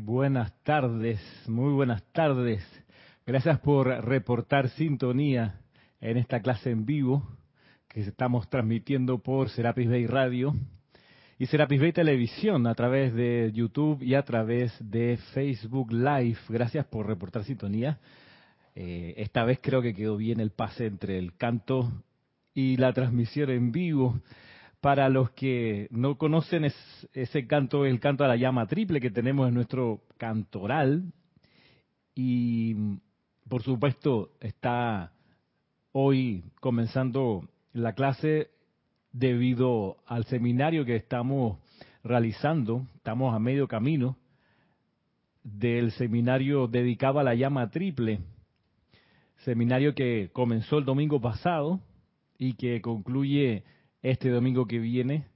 buenas tardes, muy buenas tardes. Gracias por reportar sintonía en esta clase en vivo que estamos transmitiendo por Serapis Bay Radio y Serapis Bay Televisión a través de YouTube y a través de Facebook Live. Gracias por reportar sintonía. Eh, esta vez creo que quedó bien el pase entre el canto y la transmisión en vivo. Para los que no conocen ese canto, el canto a la llama triple que tenemos en nuestro cantoral. Y por supuesto está hoy comenzando la clase debido al seminario que estamos realizando. Estamos a medio camino del seminario dedicado a la llama triple. Seminario que comenzó el domingo pasado y que concluye este domingo que viene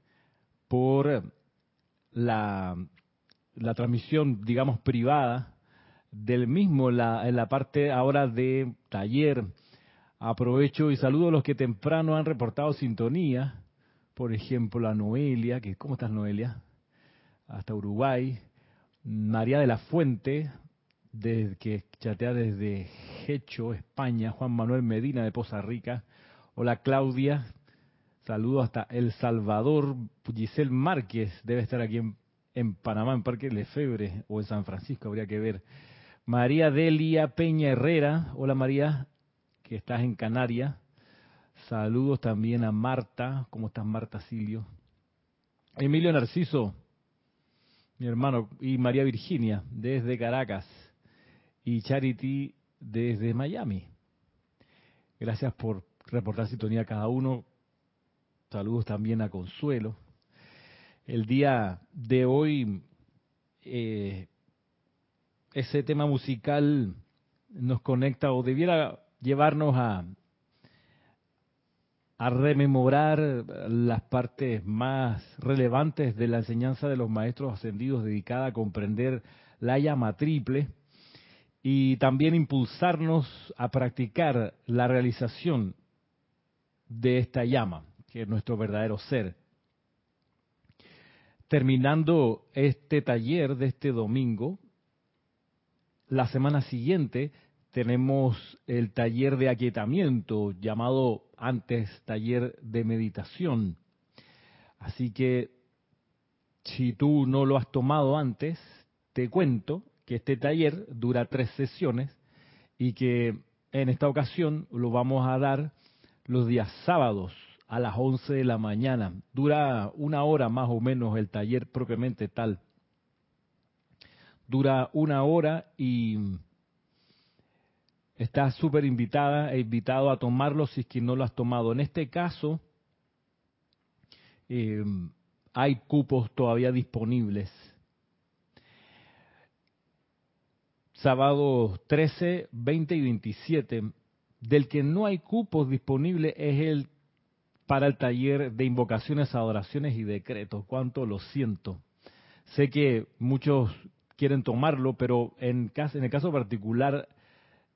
por la, la transmisión, digamos, privada del mismo, la, en la parte ahora de taller. Aprovecho y saludo a los que temprano han reportado sintonía. Por ejemplo, a Noelia, que ¿cómo estás Noelia? Hasta Uruguay. María de la Fuente, de, que chatea desde Hecho, España. Juan Manuel Medina de Poza Rica. Hola Claudia, Saludos hasta El Salvador. Giselle Márquez debe estar aquí en, Panamá, en Parque Lefebre, o en San Francisco, habría que ver. María Delia Peña Herrera. Hola María, que estás en Canarias. Saludos también a Marta. ¿Cómo estás Marta Silio? Emilio Narciso, mi hermano, y María Virginia, desde Caracas. Y Charity desde Miami. Gracias por reportar sintonía a cada uno. Saludos también a Consuelo. El día de hoy, eh, ese tema musical nos conecta o debiera llevarnos a, a rememorar las partes más relevantes de la enseñanza de los maestros ascendidos dedicada a comprender la llama triple y también impulsarnos a practicar la realización de esta llama que es nuestro verdadero ser. Terminando este taller de este domingo, la semana siguiente tenemos el taller de aquietamiento llamado antes taller de meditación. Así que si tú no lo has tomado antes, te cuento que este taller dura tres sesiones y que en esta ocasión lo vamos a dar los días sábados a las 11 de la mañana. Dura una hora más o menos el taller propiamente tal. Dura una hora y estás súper invitada e invitado a tomarlo si es que no lo has tomado. En este caso, eh, hay cupos todavía disponibles. Sábado 13, 20 y 27. Del que no hay cupos disponibles es el para el taller de invocaciones, adoraciones y decretos. Cuánto lo siento. Sé que muchos quieren tomarlo, pero en, el caso particular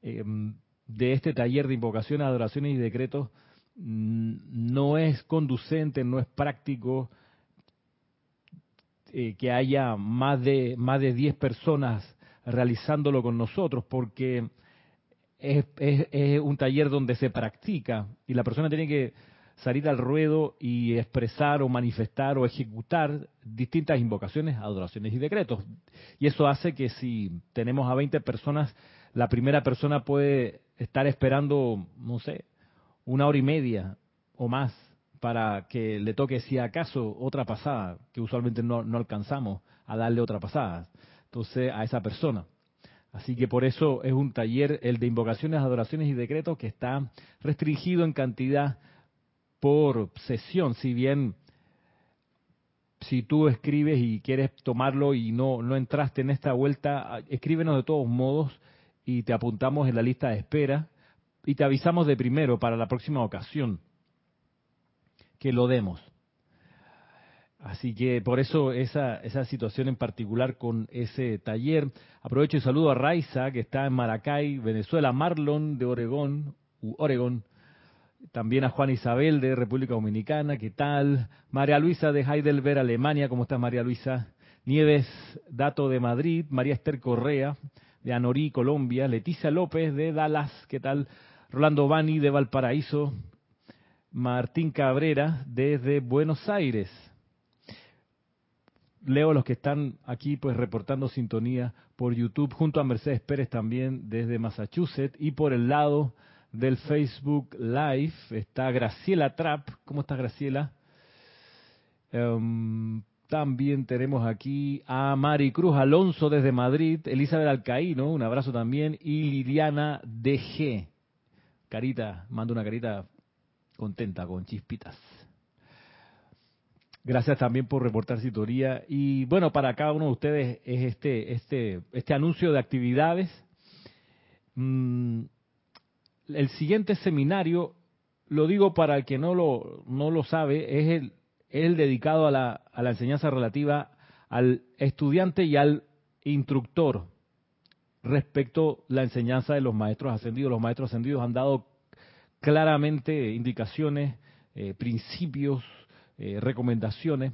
em, de este taller de invocaciones, adoraciones y decretos, mm, no es conducente, no es práctico eh, que haya más de más de 10 personas realizándolo con nosotros, porque es, es, un taller donde se practica y la persona tiene que salir al ruedo y expresar o manifestar o ejecutar distintas invocaciones, adoraciones y decretos. Y eso hace que si tenemos a 20 personas, la primera persona puede estar esperando, no sé, una hora y media o más para que le toque, si acaso, otra pasada, que usualmente no, no alcanzamos a darle otra pasada, entonces a esa persona. Así que por eso es un taller, el de invocaciones, adoraciones y decretos, que está restringido en cantidad por sesión. Si bien si tú escribes y quieres tomarlo y no, no entraste en esta vuelta, escríbenos de todos modos y te apuntamos en la lista de espera y te avisamos de primero para la próxima ocasión que lo demos. Así que por eso esa, esa situación en particular con ese taller. Aprovecho y saludo a Raiza, que está en Maracay, Venezuela, Marlon de Oregón, Oregón, también a Juan Isabel de República Dominicana, ¿qué tal? María Luisa de Heidelberg, Alemania, ¿cómo estás María Luisa? Nieves Dato de Madrid, María Esther Correa de Anorí, Colombia, Leticia López de Dallas, ¿qué tal? Rolando Bani de Valparaíso, Martín Cabrera desde Buenos Aires, leo los que están aquí pues reportando sintonía por YouTube junto a Mercedes Pérez también desde Massachusetts y por el lado del Facebook Live está Graciela Trapp. ¿Cómo está Graciela? Em, también tenemos aquí a Mari Cruz Alonso desde Madrid, Elizabeth Alcaíno, un abrazo también, y Liliana DG. Carita, mando una carita contenta con chispitas. Gracias también por reportar sintonía. Y bueno, para cada uno de ustedes es este, este, este anuncio de actividades. Mm, el siguiente seminario, lo digo para el que no lo, no lo sabe, es el, el dedicado a la, a la enseñanza relativa al estudiante y al instructor respecto a la enseñanza de los maestros ascendidos. Los maestros ascendidos han dado claramente indicaciones, eh, principios, eh, recomendaciones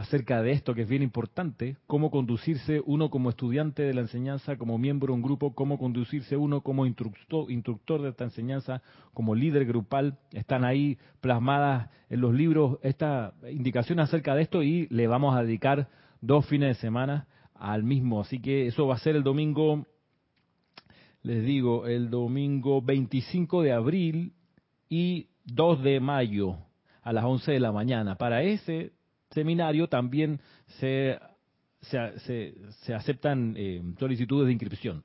acerca de esto que es bien importante, cómo conducirse uno como estudiante de la enseñanza, como miembro de un grupo, cómo conducirse uno como instructor, instructor de esta enseñanza, como líder grupal. Están ahí plasmadas en los libros esta indicación acerca de esto y le vamos a dedicar dos fines de semana al mismo. Así que eso va a ser el domingo, les digo, el domingo 25 de abril y 2 de mayo a las 11 de la mañana. Para ese seminario también se, se, aceptan eh, solicitudes de inscripción.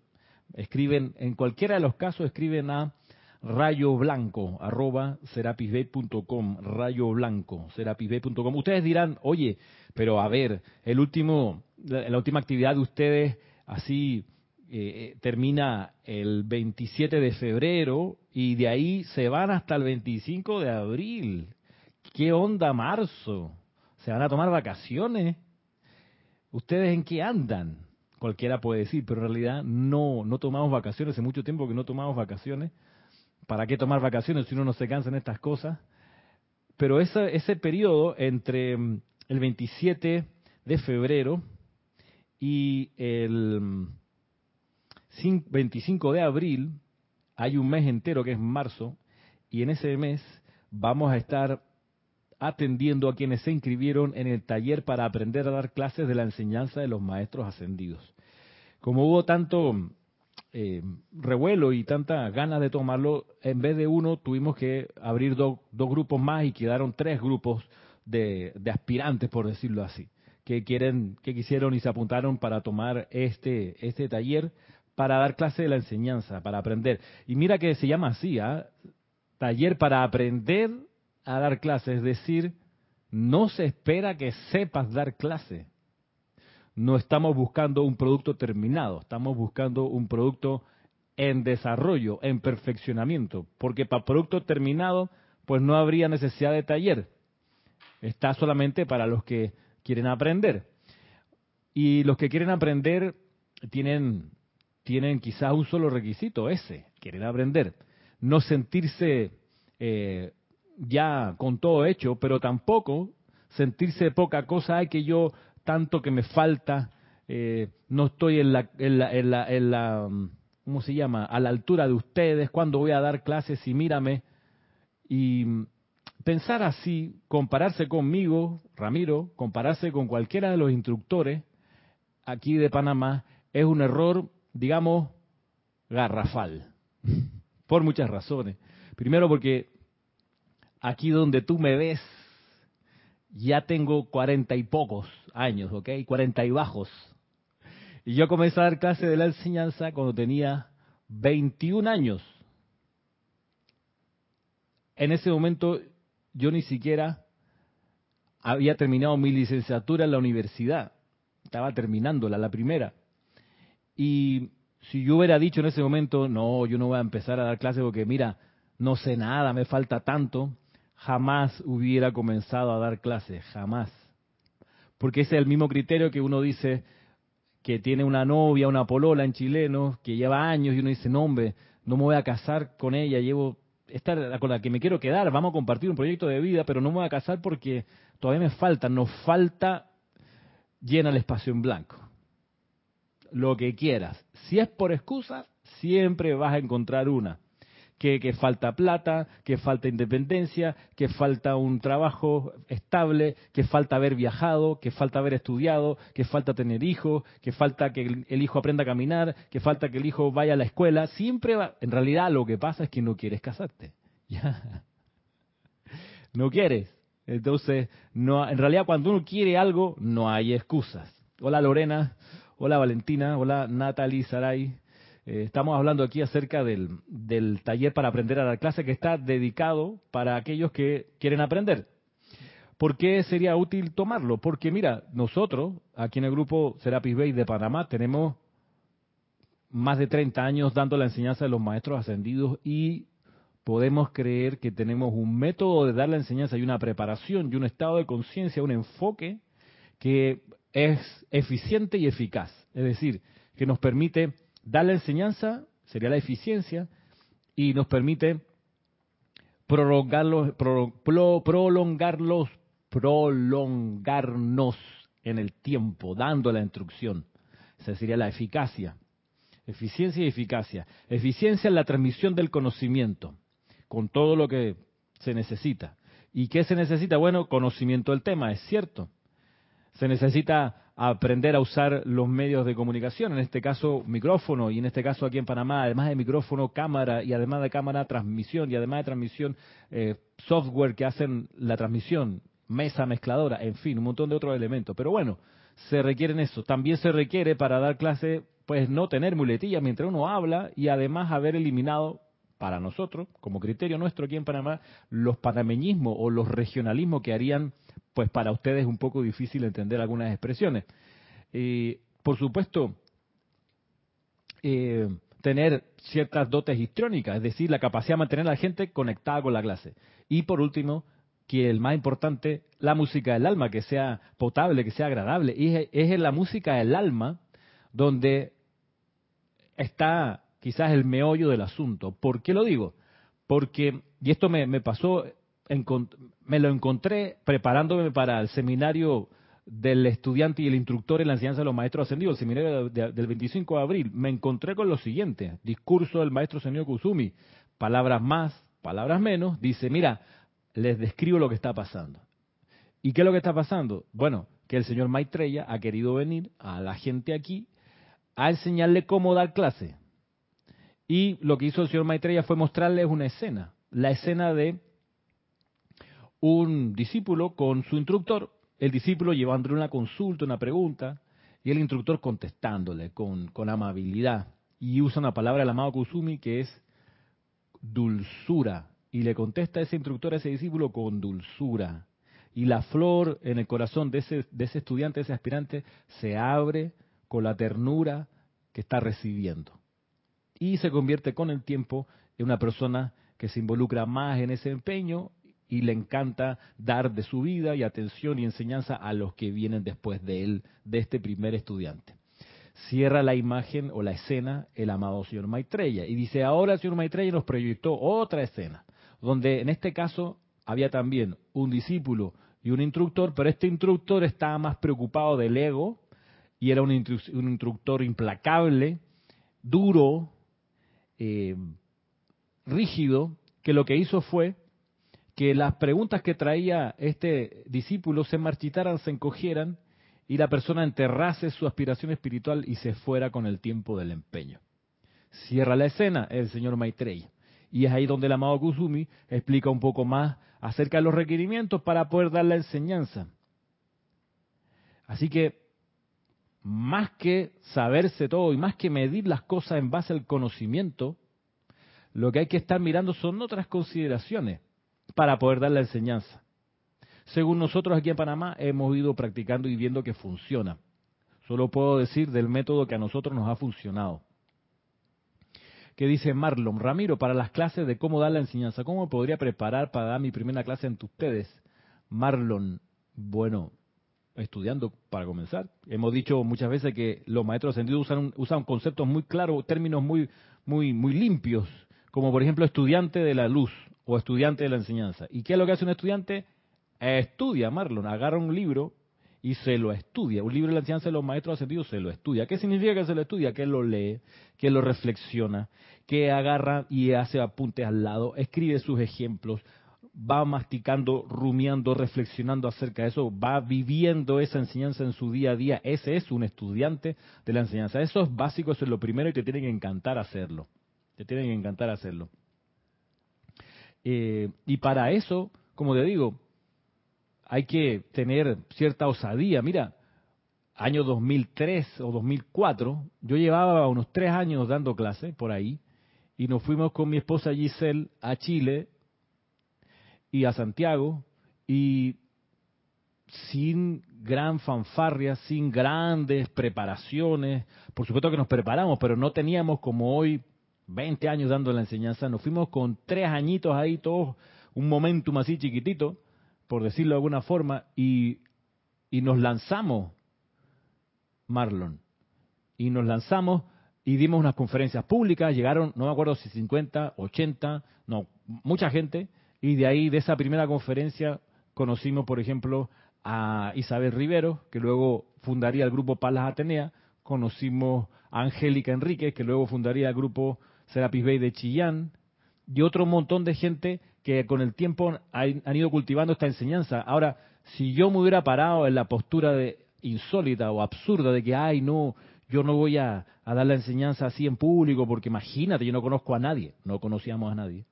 Escriben, en cualquiera de los casos, escriben a rayo blanco arroba serapisbay.com rayo blanco serapisbay.com ustedes dirán oye pero a ver el último la, última actividad de ustedes así eh, eh, termina el 27 de febrero y de ahí se van hasta el 25 de abril ¿Qué onda marzo? ¿Se van a tomar vacaciones? ¿Ustedes en qué andan? Cualquiera puede decir, pero en realidad no, no tomamos vacaciones, hace mucho tiempo que no tomamos vacaciones. ¿Para qué tomar vacaciones si uno no se cansa en estas cosas? Pero ese, ese periodo entre mm, el 27 de febrero y el 25 mm, de abril hay un mes entero que es marzo y en ese mes vamos a estar atendiendo a quienes se inscribieron en el taller para aprender a dar clases de la enseñanza de los maestros ascendidos. Como hubo tanto eh, revuelo y tanta ganas de tomarlo, en vez de uno tuvimos que abrir dos grupos más y quedaron tres grupos de, aspirantes, por decirlo así, que quieren, que quisieron y se apuntaron para tomar este, este taller para dar clase de la enseñanza, para aprender. Y mira que se llama así, ¿ah? taller para aprender a dar clase, es decir, no se espera que sepas dar clase. No estamos buscando un producto terminado, estamos buscando un producto en desarrollo, en perfeccionamiento, porque para producto terminado, pues no habría necesidad de taller. Está solamente para los que quieren aprender. Y los que quieren aprender tienen, tienen quizás un solo requisito, ese, quieren aprender. No sentirse eh, ya con todo hecho, pero tampoco sentirse poca cosa, hay que yo tanto que me falta, eh, no estoy en la, en la, en la, en la, mm, ¿cómo se llama? A la altura de ustedes, cuándo voy a dar clases y mírame. Y pensar así, compararse conmigo, Ramiro, compararse con cualquiera de los instructores aquí de Panamá, es un error, digamos, garrafal, por muchas razones. Primero porque aquí donde tú me ves, ya tengo cuarenta y pocos años, ¿ok? Cuarenta y bajos. Y yo comencé a dar clase de la enseñanza cuando tenía 21 años. En ese momento yo ni siquiera había terminado mi licenciatura en la universidad. Estaba terminándola, la primera. Y si yo hubiera dicho en ese momento, no, yo no voy a empezar a dar clases porque mira, no sé nada, me falta tanto, jamás hubiera comenzado a dar clases, jamás. Porque ese es el mismo criterio que uno dice que tiene una novia, una polola en chileno, que lleva años y uno dice, no hombre, no me voy a casar con ella, llevo esta con la que me quiero quedar, vamos a compartir un proyecto de vida, pero no me voy a casar porque todavía me falta, nos falta, llena el espacio en blanco. Lo que quieras. Si es por excusa, siempre vas a encontrar una que, falta plata, que falta independencia, que falta un trabajo estable, que falta haber viajado, que falta haber estudiado, que falta tener hijos, que falta que el, hijo aprenda a caminar, que falta que el hijo vaya a la escuela. Siempre va, en realidad lo que pasa es que no quieres casarte. Ya. No quieres. Entonces, no, en realidad cuando uno quiere algo, no hay excusas. Hola Lorena, hola Valentina, hola Natalie Saray. Eh, estamos hablando aquí acerca del, taller para aprender a dar clase que está dedicado para aquellos que quieren aprender. ¿Por qué sería útil tomarlo? Porque mira, nosotros aquí en el grupo Serapis Bay de Panamá tenemos más de 30 años dando la enseñanza de los maestros ascendidos y podemos creer que tenemos un método de dar la enseñanza y una preparación y un estado de conciencia, un enfoque que es eficiente y eficaz. Es decir, que nos permite dar la enseñanza, sería la eficiencia, y nos permite prolongarlos, prolongarlos, prolongarnos en el tiempo, dando la instrucción. Esa sería la eficacia. Eficiencia y eficacia. Eficiencia en la transmisión del conocimiento, con todo lo que se necesita. ¿Y qué se necesita? Bueno, conocimiento del tema, es cierto. Se necesita aprender a usar los medios de comunicación, en este caso micrófono y en este caso aquí en Panamá, además de micrófono, cámara y además de cámara, transmisión y además de transmisión, eh, software que hacen la transmisión, mesa mezcladora, en fin, un montón de otros elementos. Pero bueno, se requieren eso. También se requiere para dar clase, pues no tener muletillas mientras uno habla y además haber eliminado para nosotros, como criterio nuestro aquí en Panamá, los panameñismos o los regionalismos que harían pues para ustedes es un poco difícil entender algunas expresiones. Eh, por supuesto, eh, tener ciertas dotes histriónicas, es decir, la capacidad de mantener a la gente conectada con la clase. Y por último, que el más importante, la música del alma, que sea potable, que sea agradable. Y es, en la música del alma donde está quizás el meollo del asunto. ¿Por qué lo digo? Porque, y esto me, me pasó me lo encontré preparándome para el seminario del estudiante y el instructor en la enseñanza de los maestros ascendidos, el seminario del 25 de abril. Me encontré con lo siguiente, discurso del maestro señor Kusumi, palabras más, palabras menos, dice, mira, les describo lo que está pasando. ¿Y qué es lo que está pasando? Bueno, que el señor Maitreya ha querido venir a la gente aquí a enseñarle cómo dar clase. Y lo que hizo el señor Maitreya fue mostrarles una escena, la escena de un discípulo con su instructor, el discípulo llevándole una consulta, una pregunta, y el instructor contestándole con, amabilidad. Y usa una palabra del amado Kusumi que es dulzura. Y le contesta a ese instructor, a ese discípulo, con dulzura. Y la flor en el corazón de ese, de ese estudiante, de ese aspirante, se abre con la ternura que está recibiendo. Y se convierte con el tiempo en una persona que se involucra más en ese empeño y le encanta dar de su vida y atención y enseñanza a los que vienen después de él, de este primer estudiante. Cierra la imagen o la escena el amado señor Maitreya y dice, ahora el señor Maitreya nos proyectó otra escena, donde en este caso había también un discípulo y un instructor, pero este instructor estaba más preocupado del ego y era un, un instructor implacable, duro, eh, rígido que lo que hizo fue que las preguntas que traía este discípulo se marchitaran, se encogieran y la persona enterrase su aspiración espiritual y se fuera con el tiempo del empeño. Cierra la escena el señor Maitreya. Y es ahí donde el amado Kusumi explica un poco más acerca de los requerimientos para poder dar la enseñanza. Así que, más que saberse todo y más que medir las cosas en base al conocimiento, lo que hay que estar mirando son otras consideraciones para poder dar la enseñanza. Según nosotros aquí en Panamá hemos ido practicando y viendo que funciona. Solo puedo decir del método que a nosotros nos ha funcionado. Que dice Marlon, Ramiro, para las clases de cómo dar la enseñanza, ¿cómo podría preparar para dar mi primera clase ante ustedes? Marlon, bueno, estudiando para comenzar. Hemos dicho muchas veces que los maestros ascendidos usan, usan conceptos muy claros, términos muy, muy, muy limpios, como por ejemplo estudiante de la luz o estudiante de la enseñanza. ¿Y qué es lo que hace un estudiante? Estudia, Marlon, agarra un libro y se lo estudia. Un libro de la enseñanza de los maestros ascendidos se lo estudia. ¿Qué significa que se lo estudia? Que lo lee, que lo reflexiona, que agarra y hace apuntes al lado, escribe sus ejemplos, va masticando, rumiando, reflexionando acerca de eso, va viviendo esa enseñanza en su día a día. Ese es un estudiante de la enseñanza. Eso es básico, eso es lo primero y te tiene que encantar hacerlo. Te tiene que encantar hacerlo. Eh, y para eso, como te digo, hay que tener cierta osadía. Mira, año 2003 o 2004, yo llevaba unos tres años dando clase por ahí y nos fuimos con mi esposa Giselle a Chile y a Santiago y sin gran fanfarria, sin grandes preparaciones. Por supuesto que nos preparamos, pero no teníamos como hoy 20 años dando la enseñanza. Nos fuimos con tres añitos ahí, todos un momentum así chiquitito, por decirlo de alguna forma, y, y nos lanzamos, Marlon. Y nos lanzamos y dimos unas conferencias públicas, llegaron, no me acuerdo si 50, 80, no, mucha gente, y de ahí, de esa primera conferencia, conocimos, por ejemplo, a Isabel Rivero, que luego fundaría el grupo Palas Atenea, conocimos a Angélica Enrique, que luego fundaría el grupo Serapis Bay de Chillán, y otro montón de gente que con el tiempo han ido cultivando esta enseñanza. Ahora, si yo me hubiera parado en la postura de insólita o absurda de que, ay, no, yo no voy a, a dar la enseñanza así en público, porque imagínate, yo no conozco a nadie, no conocíamos a nadie.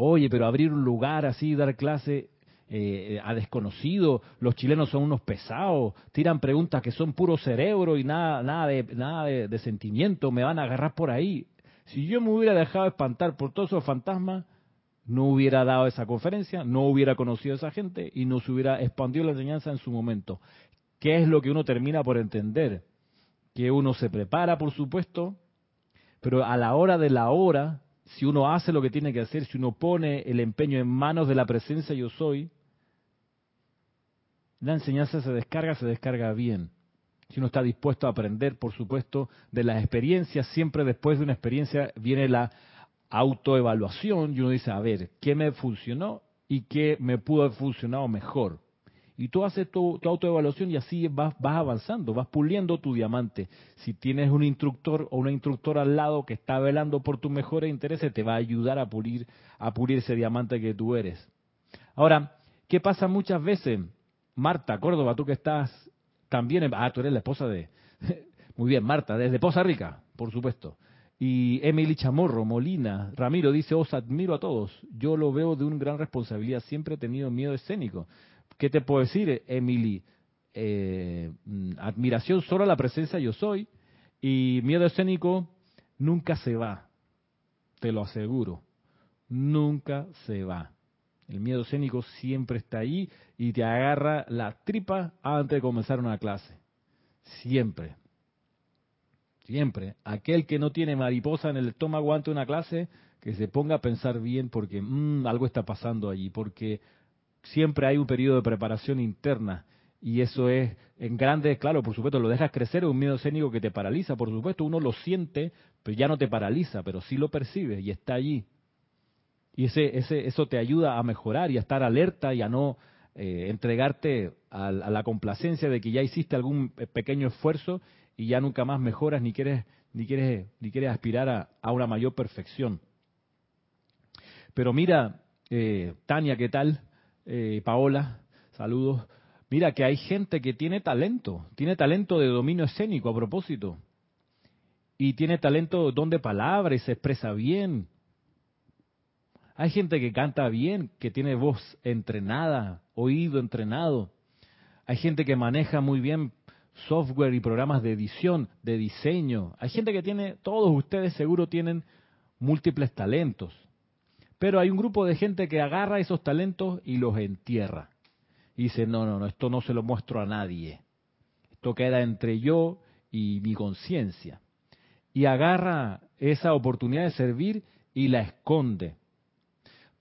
Oye, pero abrir un lugar así, dar clase eh, a desconocidos, los chilenos son unos pesados, tiran preguntas que son puro cerebro y nada, nada, de, nada de, sentimiento, me van a agarrar por ahí. Si yo me hubiera dejado espantar por todos esos fantasmas, no hubiera dado esa conferencia, no hubiera conocido a esa gente y no se hubiera expandido la enseñanza en su momento. ¿Qué es lo que uno termina por entender? Que uno se prepara, por supuesto, pero a la hora de la hora si uno hace lo que tiene que hacer, si uno pone el empeño en manos de la presencia yo soy, la enseñanza se descarga, se descarga bien. Si uno está dispuesto a aprender, por supuesto, de las experiencias, siempre después de una experiencia viene la autoevaluación y uno dice, a ver, ¿qué me funcionó y qué me pudo haber funcionado mejor? Y tú haces tu, autoevaluación y así vas, vas avanzando, vas puliendo tu diamante. Si tienes un instructor o una instructora al lado que está velando por tus mejores intereses, te va a ayudar a pulir, a pulir ese diamante que tú eres. Ahora, ¿qué pasa muchas veces? Marta Córdoba, tú que estás también, en, ah, tú eres la esposa de, muy bien, Marta, desde Poza Rica, por supuesto. Y Emily Chamorro, Molina, Ramiro dice, os admiro a todos. Yo lo veo de una gran responsabilidad. Siempre he tenido miedo escénico. ¿Qué te puedo decir, Emily? Eh, mm, admiración solo a la presencia yo soy y miedo escénico nunca se va, te lo aseguro, nunca se va. El miedo escénico siempre está ahí y te agarra la tripa antes de comenzar una clase. Siempre. Siempre. Aquel que no tiene mariposa en el estómago antes de una clase, que se ponga a pensar bien porque mm, algo está pasando allí, porque siempre hay un periodo de preparación interna y eso es en grande, claro, por supuesto, lo dejas crecer, es un miedo escénico que te paraliza, por supuesto, uno lo siente, pero ya no te paraliza, pero sí lo percibe y está allí. Y ese, ese, eso te ayuda a mejorar y a estar alerta y a no eh, entregarte a, a, la complacencia de que ya hiciste algún pequeño esfuerzo y ya nunca más mejoras ni quieres ni quieres, ni quieres aspirar a, a una mayor perfección. Pero mira, eh, Tania, ¿qué tal? Eh, Paola, saludos. Mira que hay gente que tiene talento, tiene talento de dominio escénico a propósito. Y tiene talento don de palabra y se expresa bien. Hay gente que canta bien, que tiene voz entrenada, oído entrenado. Hay gente que maneja muy bien software y programas de edición, de diseño. Hay gente que tiene, todos ustedes seguro tienen múltiples talentos. Pero hay un grupo de gente que agarra esos talentos y los entierra. Y dice, no, no, no, esto no se lo muestro a nadie. Esto queda entre yo y mi conciencia. Y agarra esa oportunidad de servir y la esconde.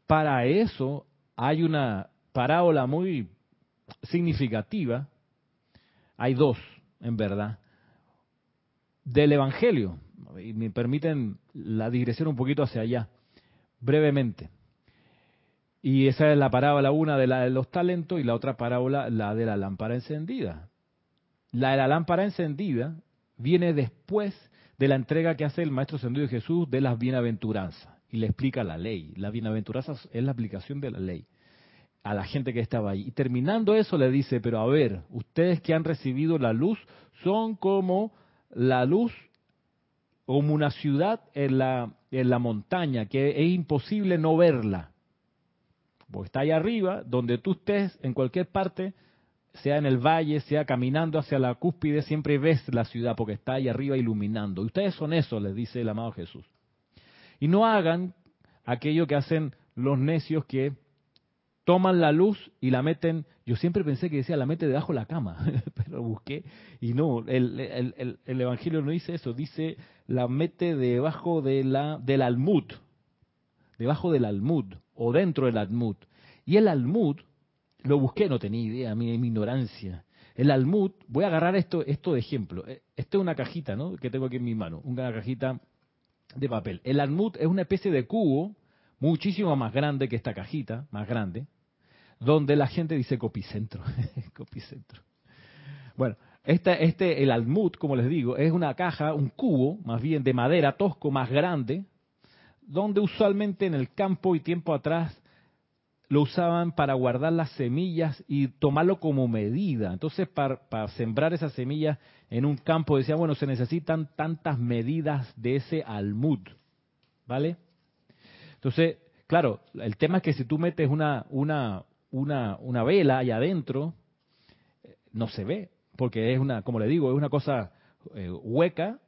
Para eso hay una parábola muy significativa. Hay dos, en verdad, del Evangelio. Y me permiten la digresión un poquito hacia allá brevemente. Y esa es la parábola, una de, la de los talentos y la otra parábola, la de la lámpara encendida. La de la lámpara encendida viene después de la entrega que hace el Maestro Ascendido Jesús de las bienaventuranzas y le explica la ley. La bienaventuranza es la aplicación de la ley a la gente que estaba ahí. Y terminando eso le dice, pero a ver, ustedes que han recibido la luz son como la luz, como una ciudad en la en la montaña, que es imposible no verla. Porque está ahí arriba, donde tú estés, en cualquier parte, sea en el valle, sea caminando hacia la cúspide, siempre ves la ciudad porque está ahí arriba iluminando. Y ustedes son eso, les dice el amado Jesús. Y no hagan aquello que hacen los necios que toman la luz y la meten, yo siempre pensé que decía la mete debajo de la cama, pero busqué y no, el, el, el, Evangelio no dice eso, dice la mete debajo de la, del almud, debajo del almud o dentro del almud. Y el almud, lo busqué, no tenía idea, mi, mi ignorancia. El almud, voy a agarrar esto, esto de ejemplo. Eh, esto es una cajita, ¿no? Que tengo aquí en mi mano, una cajita de papel. El almud es una especie de cubo muchísimo más grande que esta cajita, más grande, donde la gente dice copicentro. copicentro. Bueno, este, este, el almud, como les digo, es una caja, un cubo, más bien de madera tosco, más grande, donde usualmente en el campo y tiempo atrás lo usaban para guardar las semillas y tomarlo como medida. Entonces, para, para sembrar esas semillas en un campo, decía, bueno, se necesitan tantas medidas de ese almud, ¿vale? Entonces, claro, el tema es que si tú metes una, una, una, una vela allá adentro, no se ve, porque es una, como le digo, es una cosa eh, hueca,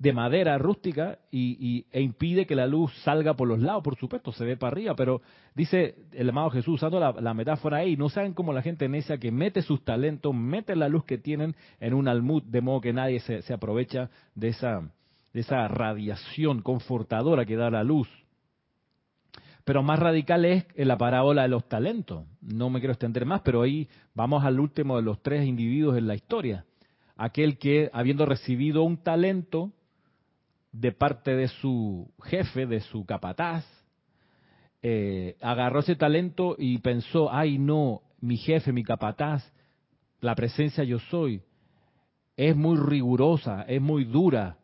de madera rústica y, e impide que la luz salga por los lados, por supuesto, se ve para arriba, pero dice el amado Jesús, usando la, metáfora ahí, no saben cómo la gente necia que mete sus talentos, mete la luz que tienen en un almud, de modo que nadie se, se aprovecha de esa, de esa radiación confortadora que da la luz. Pero más radical es la parábola de los talentos. No me quiero extender más, pero ahí vamos al último de los tres individuos en la historia. Aquel que, habiendo recibido un talento de parte de su jefe, de su capataz, eh, agarró ese talento y pensó, ay no, mi jefe, mi capataz, la presencia yo soy, es muy rigurosa, es muy dura.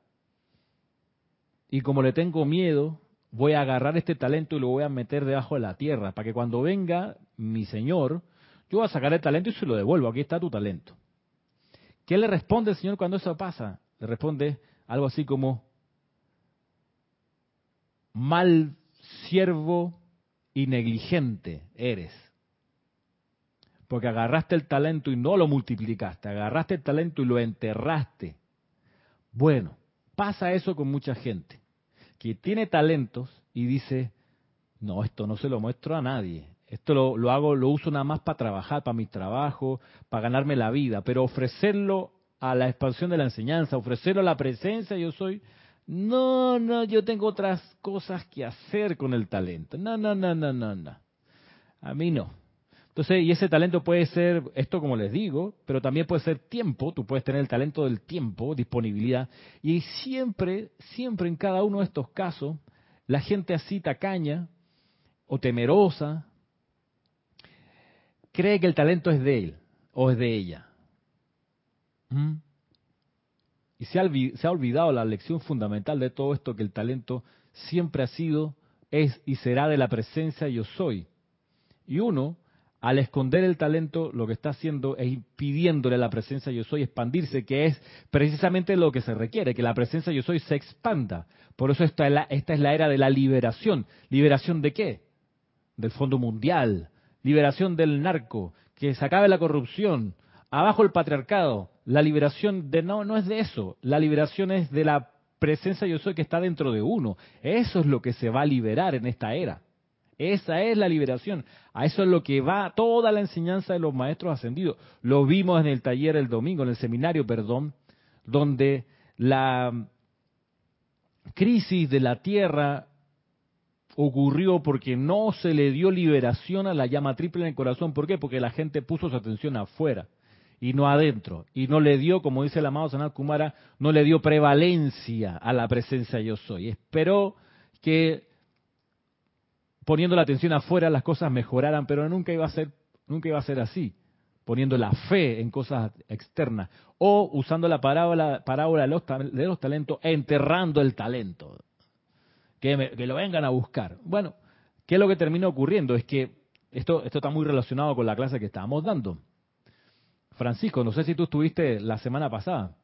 Y como le tengo miedo, voy a agarrar este talento y lo voy a meter debajo de la tierra, para que cuando venga mi Señor, yo voy a sacar el talento y se lo devuelvo, aquí está tu talento. ¿Qué le responde el Señor cuando eso pasa? Le responde algo así como, mal siervo y negligente eres. Porque agarraste el talento y no lo multiplicaste, agarraste el talento y lo enterraste. Bueno, pasa eso con mucha gente que tiene talentos y dice, no, esto no se lo muestro a nadie. Esto lo, lo hago, lo uso nada más para trabajar, para mi trabajo, para ganarme la vida, pero ofrecerlo a la expansión de la enseñanza, ofrecerlo a la presencia, yo soy, no, no, yo tengo otras cosas que hacer con el talento. No, no, no, no, no, no. A mí no. Entonces, y ese talento puede ser, esto como les digo, pero también puede ser tiempo, tú puedes tener el talento del tiempo, disponibilidad, y siempre, siempre en cada uno de estos casos, la gente así tacaña o temerosa, cree que el talento es de él o es de ella. ¿Mm? Y se ha, olvidado la lección fundamental de todo esto, que el talento siempre ha sido, es y será de la presencia yo soy. Y uno, al esconder el talento, lo que está haciendo es impidiéndole a la presencia yo soy expandirse, que es precisamente lo que se requiere, que la presencia yo soy se expanda. Por eso esta es la, esta es la era de la liberación. ¿Liberación de qué? Del Fondo Mundial. Liberación del narco. Que se acabe la corrupción. Abajo el patriarcado. La liberación de no, no es de eso. La liberación es de la presencia yo soy que está dentro de uno. Eso es lo que se va a liberar en esta era. Esa es la liberación. A eso es lo que va toda la enseñanza de los maestros ascendidos. Lo vimos en el taller el domingo, en el seminario, perdón, donde la crisis de la tierra ocurrió porque no se le dio liberación a la llama triple en el corazón. ¿Por qué? Porque la gente puso su atención afuera y no adentro. Y no le dio, como dice el amado Sanat Kumara, no le dio prevalencia a la presencia yo soy. Esperó que poniendo la atención afuera las cosas mejoraran, pero nunca iba a ser, nunca iba a ser así, poniendo la fe en cosas externas o usando la parábola, parábola de, los, talentos, enterrando el talento, que, que, lo vengan a buscar. Bueno, ¿qué es lo que termina ocurriendo? Es que esto, esto está muy relacionado con la clase que estábamos dando. Francisco, no sé si tú estuviste la semana pasada.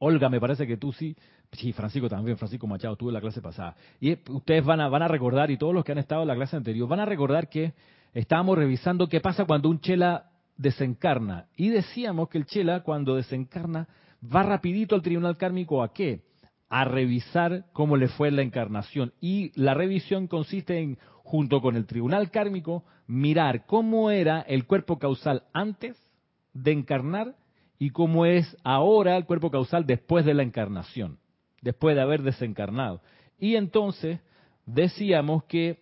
Olga, me parece que tú sí. Sí, Francisco también, Francisco Machado, tuve la clase pasada. Y ustedes van a, van a recordar, y todos los que han estado en la clase anterior, van a recordar que estábamos revisando qué pasa cuando un chela desencarna. Y decíamos que el chela, cuando desencarna, va rapidito al tribunal kármico a qué? A revisar cómo le fue la encarnación. Y la revisión consiste en, junto con el tribunal kármico, mirar cómo era el cuerpo causal antes de encarnar y cómo es ahora el cuerpo causal después de la encarnación después de haber desencarnado. Y entonces decíamos que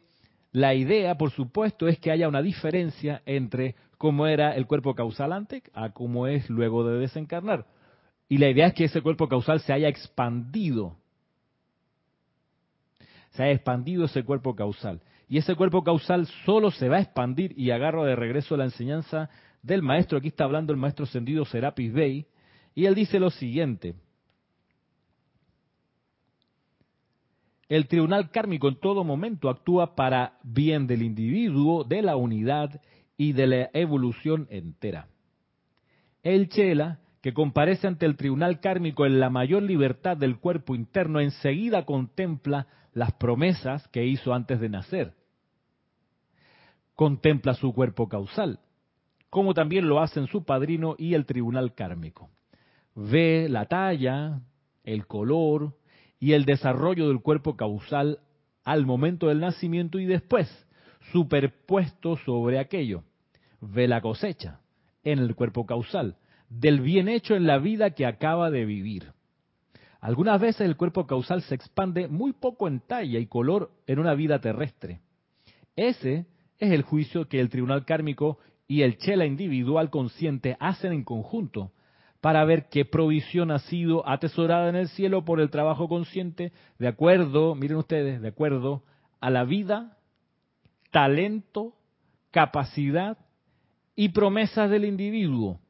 la idea, por supuesto, es que haya una diferencia entre cómo era el cuerpo causal antes a cómo es luego de desencarnar. Y la idea es que ese cuerpo causal se haya expandido. Se haya expandido ese cuerpo causal. Y ese cuerpo causal solo se va a expandir, y agarro de regreso la enseñanza del maestro, aquí está hablando el maestro ascendido Serapis Bey, y él dice lo siguiente, El tribunal kármico en todo momento actúa para bien del individuo, de la unidad y de la evolución entera. El Chela, que comparece ante el tribunal kármico en la mayor libertad del cuerpo interno, enseguida contempla las promesas que hizo antes de nacer. Contempla su cuerpo causal, como también lo hacen su padrino y el tribunal kármico. Ve la talla, el color, y el desarrollo del cuerpo causal al momento del nacimiento y después, superpuesto sobre aquello. Ve la cosecha en el cuerpo causal, del bien hecho en la vida que acaba de vivir. Algunas veces el cuerpo causal se expande muy poco en talla y color en una vida terrestre. Ese es el juicio que el tribunal kármico y el chela individual consciente hacen en conjunto para ver qué provisión ha sido atesorada en el cielo por el trabajo consciente, de acuerdo, miren ustedes, de acuerdo a la vida, talento, capacidad y promesas del individuo.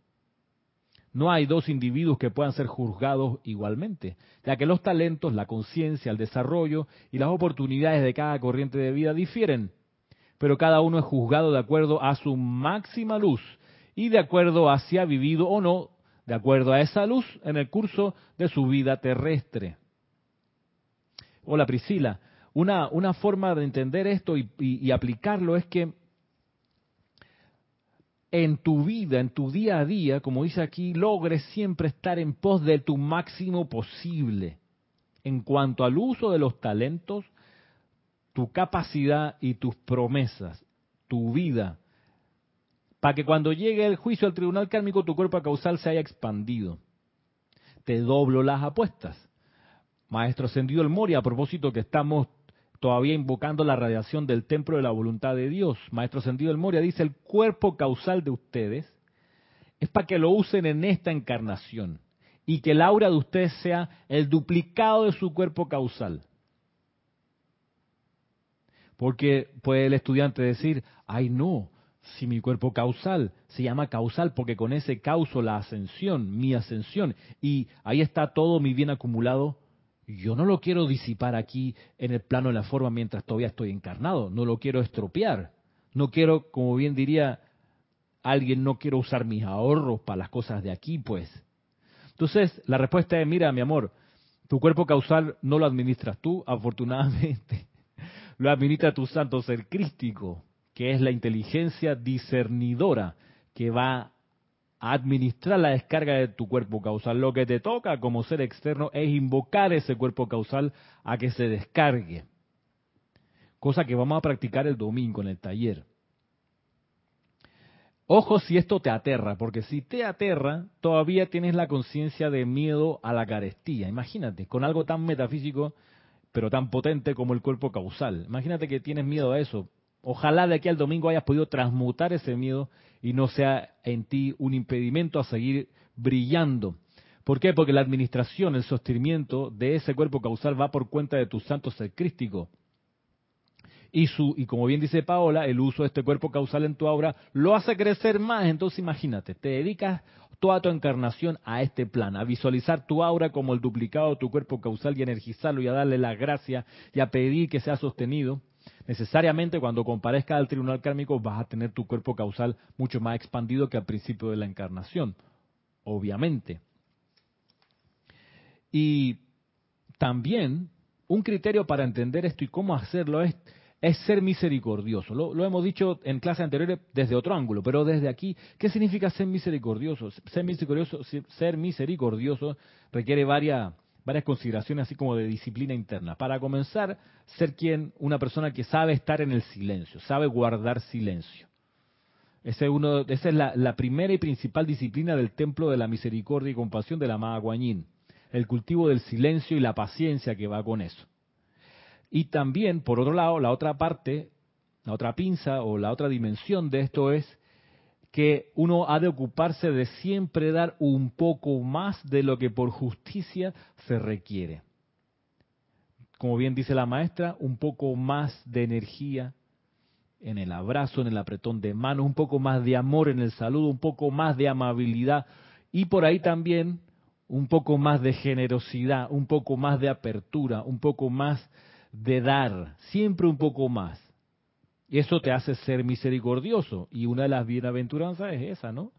No hay dos individuos que puedan ser juzgados igualmente, ya que los talentos, la conciencia, el desarrollo y las oportunidades de cada corriente de vida difieren, pero cada uno es juzgado de acuerdo a su máxima luz y de acuerdo a si ha vivido o no de acuerdo a esa luz en el curso de su vida terrestre. Hola Priscila, una, una forma de entender esto y, y aplicarlo es que en tu vida, en tu día a día, como dice aquí, logres siempre estar en pos de tu máximo posible en cuanto al uso de los talentos, tu capacidad y tus promesas, tu vida, para que cuando llegue el juicio al tribunal kármico tu cuerpo causal se haya expandido. Te doblo las apuestas. Maestro Ascendido el Moria, a propósito que estamos todavía invocando la radiación del templo de la voluntad de Dios. Maestro Ascendido el Moria dice, el cuerpo causal de ustedes es para que lo usen en esta encarnación y que el aura de ustedes sea el duplicado de su cuerpo causal. Porque puede el estudiante decir, ay no, Si mi cuerpo causal se llama causal porque con ese causo la ascensión, mi ascensión, y ahí está todo mi bien acumulado, yo no lo quiero disipar aquí en el plano de la forma mientras todavía estoy encarnado, no lo quiero estropear, no quiero, como bien diría alguien, no quiero usar mis ahorros para las cosas de aquí, pues. Entonces, la respuesta es, mira, mi amor, tu cuerpo causal no lo administras tú, afortunadamente, lo administra tu santo ser crístico, que es la inteligencia discernidora que va a administrar la descarga de tu cuerpo causal. Lo que te toca como ser externo es invocar ese cuerpo causal a que se descargue. Cosa que vamos a practicar el domingo en el taller. Ojo si esto te aterra, porque si te aterra, todavía tienes la conciencia de miedo a la carestía. Imagínate, con algo tan metafísico, pero tan potente como el cuerpo causal. Imagínate que tienes miedo a eso. Ojalá de aquí al domingo hayas podido transmutar ese miedo y no sea en ti un impedimento a seguir brillando. ¿Por qué? Porque la administración, el sostenimiento de ese cuerpo causal va por cuenta de tu santo ser. Y, su, y como bien dice Paola, el uso de este cuerpo causal en tu obra lo hace crecer más. Entonces imagínate, te dedicas toda tu encarnación a este plan, a visualizar tu aura como el duplicado de tu cuerpo causal y energizarlo y a darle la gracia y a pedir que sea sostenido necesariamente cuando comparezca al tribunal kármico vas a tener tu cuerpo causal mucho más expandido que al principio de la encarnación, obviamente. Y también un criterio para entender esto y cómo hacerlo es, ser misericordioso. Lo, lo, hemos dicho en clases anteriores desde otro ángulo, pero desde aquí, ¿qué significa ser misericordioso? Ser misericordioso, ser misericordioso requiere varias varias consideraciones así como de disciplina interna. Para comenzar, ser quien, una persona que sabe estar en el silencio, sabe guardar silencio. Ese uno, esa es la, primera y principal disciplina del templo de la misericordia y compasión de la amada Guanyin. El cultivo del silencio y la paciencia que va con eso. Y también, por otro lado, la otra parte, la otra pinza o la otra dimensión de esto es que uno ha de ocuparse de siempre dar un poco más de lo que por justicia se requiere. Como bien dice la maestra, un poco más de energía en el abrazo, en el apretón de manos, un poco más de amor en el saludo, un poco más de amabilidad y por ahí también un poco más de generosidad, un poco más de apertura, un poco más de dar, siempre un poco más. Y eso te hace ser misericordioso. Y una de las bienaventuranzas es esa, ¿no?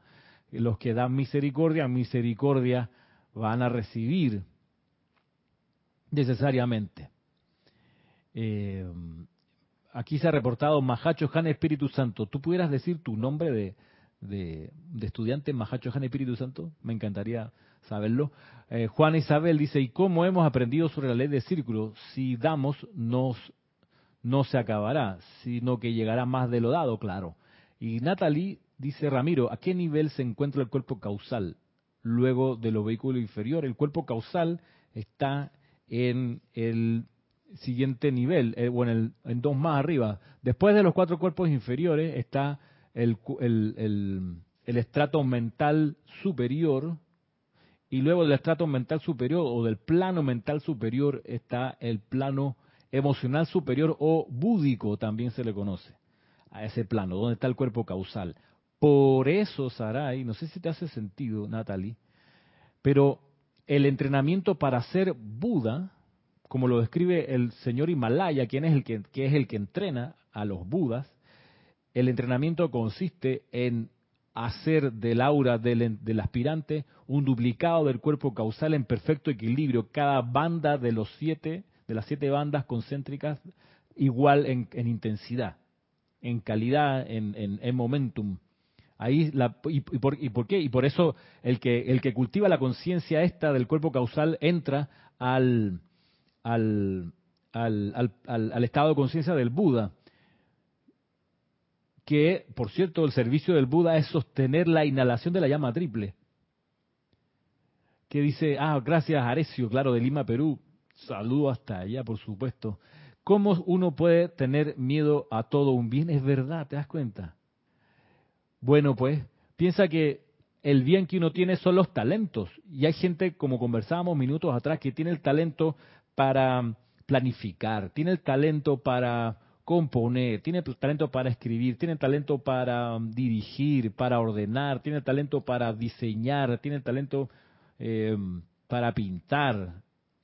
Los que dan misericordia, misericordia van a recibir necesariamente. Eh, aquí se ha reportado Mahacho Han Espíritu Santo. ¿Tú pudieras decir tu nombre de, de, estudiante Mahacho Han Espíritu Santo? Me encantaría saberlo. Eh, Juan Isabel dice, ¿y cómo hemos aprendido sobre la ley de círculo? Si damos, nos no se acabará, sino que llegará más de lo dado, claro. Y Natalie dice, Ramiro, ¿a qué nivel se encuentra el cuerpo causal? Luego de los vehículos inferiores, el cuerpo causal está en el siguiente nivel, eh, o en, el, en dos más arriba. Después de los cuatro cuerpos inferiores está el, el, el estrato mental superior, y luego del estrato mental superior o del plano mental superior está el plano emocional superior o búdico también se le conoce a ese plano, donde está el cuerpo causal. Por eso, Sarai, no sé si te hace sentido, Natalie, pero el entrenamiento para ser Buda, como lo describe el señor Himalaya, quien es el que, es el que entrena a los Budas, el entrenamiento consiste en hacer del aura del, del, aspirante un duplicado del cuerpo causal en perfecto equilibrio. Cada banda de los siete de las siete bandas concéntricas igual en, intensidad, en calidad, en, en, momentum. Ahí la, y, por, y, por, qué? Y por eso el que, el que cultiva la conciencia esta del cuerpo causal entra al, al, al, al estado de conciencia del Buda. Que, por cierto, el servicio del Buda es sostener la inhalación de la llama triple. Que dice, ah, gracias Arecio, claro, de Lima, Perú. Saludo hasta allá, por supuesto. ¿Cómo uno puede tener miedo a todo un bien? Es verdad, ¿te das cuenta? Bueno, pues, piensa que el bien que uno tiene son los talentos. Y hay gente, como conversábamos minutos atrás, que tiene el talento para planificar, tiene el talento para componer, tiene talento para escribir, tiene talento para dirigir, para ordenar, tiene talento para diseñar, tiene talento eh, para pintar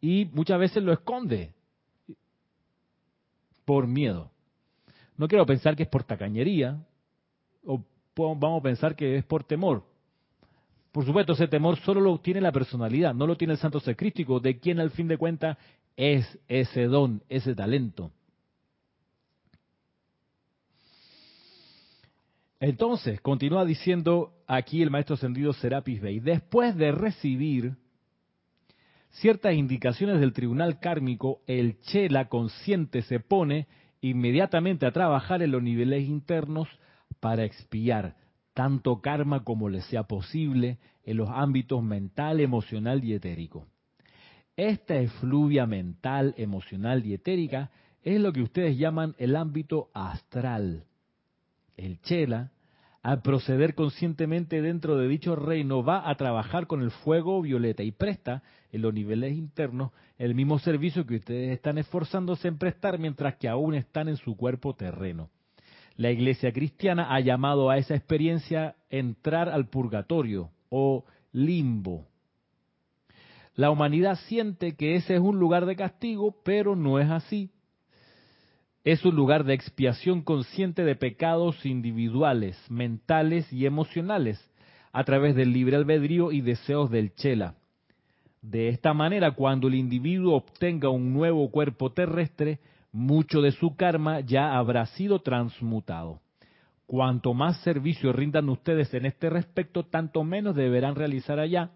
y muchas veces lo esconde por miedo. No quiero pensar que es por tacañería o vamos a pensar que es por temor. Por supuesto, ese temor solo lo tiene la personalidad, no lo tiene el santo secrístico, de quien al fin de cuentas es ese don, ese talento. Entonces, continúa diciendo aquí el maestro ascendido Serapis Bey, después de recibir ciertas indicaciones del tribunal kármico, el Chela consciente se pone inmediatamente a trabajar en los niveles internos para expiar tanto karma como le sea posible en los ámbitos mental, emocional y etérico. Esta efluvia mental, emocional y etérica es lo que ustedes llaman el ámbito astral. El Chela al proceder conscientemente dentro de dicho reino, va a trabajar con el fuego violeta y presta en los niveles internos el mismo servicio que ustedes están esforzándose en prestar mientras que aún están en su cuerpo terreno. La iglesia cristiana ha llamado a esa experiencia entrar al purgatorio o limbo. La humanidad siente que ese es un lugar de castigo, pero no es así es un lugar de expiación consciente de pecados individuales, mentales y emocionales, a través del libre albedrío y deseos del chela. De esta manera, cuando el individuo obtenga un nuevo cuerpo terrestre, mucho de su karma ya habrá sido transmutado. Cuanto más servicio rindan ustedes en este respecto, tanto menos deberán realizar allá.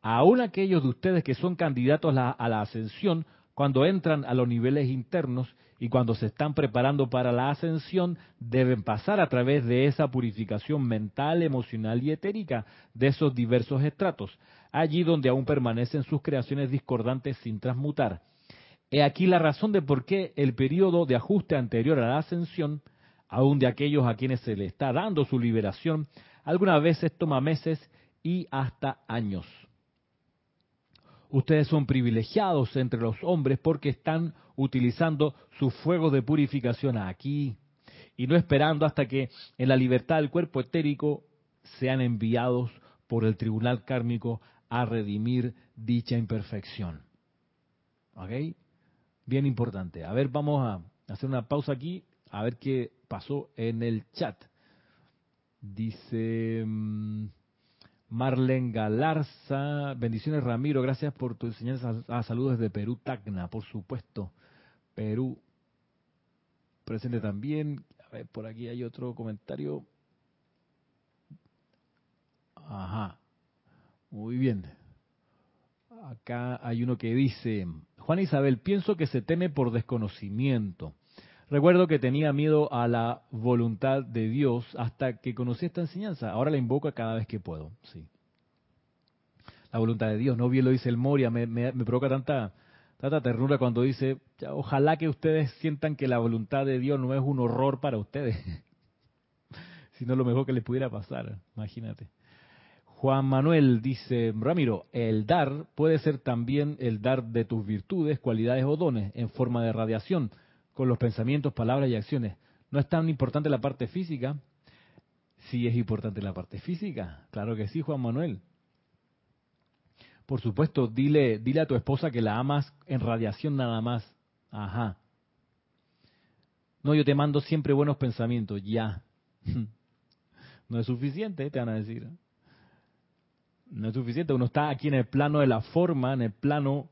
Aún aquellos de ustedes que son candidatos a la ascensión cuando entran a los niveles internos y cuando se están preparando para la ascensión, deben pasar a través de esa purificación mental, emocional y etérica de esos diversos estratos, allí donde aún permanecen sus creaciones discordantes sin transmutar. He aquí la razón de por qué el periodo de ajuste anterior a la ascensión, aún de aquellos a quienes se le está dando su liberación, algunas veces toma meses y hasta años. Ustedes son privilegiados entre los hombres porque están utilizando su fuego de purificación aquí y no esperando hasta que en la libertad del cuerpo etérico sean enviados por el tribunal kármico a redimir dicha imperfección. ¿Ok? Bien importante. A ver, vamos a hacer una pausa aquí, a ver qué pasó en el chat. Dice... Mm, Marlen Galarza, bendiciones Ramiro, gracias por tu enseñanza. Ah, saludos desde Perú, Tacna, por supuesto. Perú, presente también. A ver, por aquí hay otro comentario. Ajá, muy bien. Acá hay uno que dice, Juan Isabel, pienso que se teme por desconocimiento. Recuerdo que tenía miedo a la voluntad de Dios hasta que conocí esta enseñanza. Ahora la invoco cada vez que puedo. Sí. La voluntad de Dios. No bien lo dice el Moria. Me, provoca tanta, tanta ternura cuando dice, ojalá que ustedes sientan que la voluntad de Dios no es un horror para ustedes, sino lo mejor que les pudiera pasar. Imagínate. Juan Manuel dice, Ramiro, el dar puede ser también el dar de tus virtudes, cualidades o dones en forma de radiación con los pensamientos, palabras y acciones. ¿No es tan importante la parte física? Sí es importante la parte física. Claro que sí, Juan Manuel. Por supuesto, dile, dile a tu esposa que la amas en radiación nada más. Ajá. No, yo te mando siempre buenos pensamientos. Ya. No es suficiente, te van a decir. No es suficiente. Uno está aquí en el plano de la forma, en el plano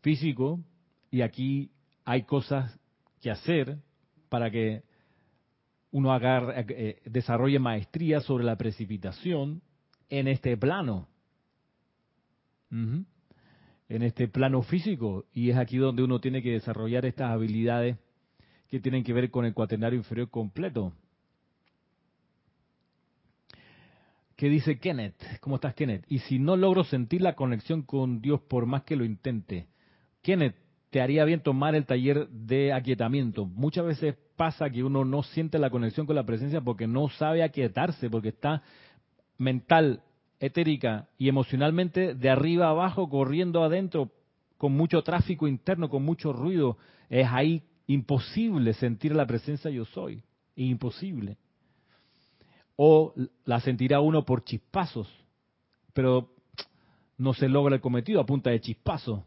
físico, y aquí hay cosas que hacer para que uno eh, desarrolle maestría sobre la precipitación en este plano, en este plano físico. Y es aquí donde uno tiene que desarrollar estas habilidades que tienen que ver con el cuaternario inferior completo. ¿Qué dice Kenneth? ¿Cómo estás, Kenneth? Y si no logro sentir la conexión con Dios por más que lo intente, Kenneth, te haría bien tomar el taller de aquietamiento. Muchas veces pasa que uno no siente la conexión con la presencia porque no sabe aquietarse, porque está mental, etérica y emocionalmente de arriba abajo, corriendo adentro, con mucho tráfico interno, con mucho ruido. Es ahí imposible sentir la presencia yo soy, imposible. O la sentirá uno por chispazos, pero no se logra el cometido a punta de chispazos.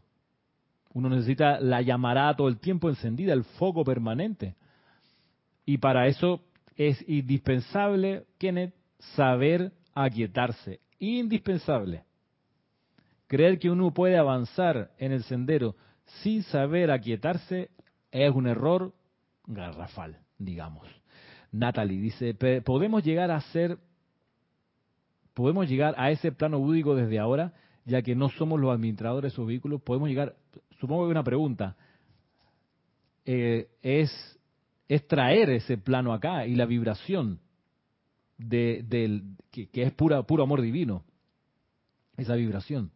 Uno necesita la llamará todo el tiempo encendida, el foco permanente. Y para eso es indispensable, Kenneth, saber aquietarse. Indispensable. Creer que uno puede avanzar en el sendero sin saber aquietarse es un error garrafal, digamos. Natalie dice, podemos llegar a ser, podemos llegar a ese plano búdico desde ahora, ya que no somos los administradores de esos vehículos, podemos llegar, supongo que una pregunta, eh, es, traer ese plano acá y la vibración de, del, que, es pura, puro amor divino, esa vibración.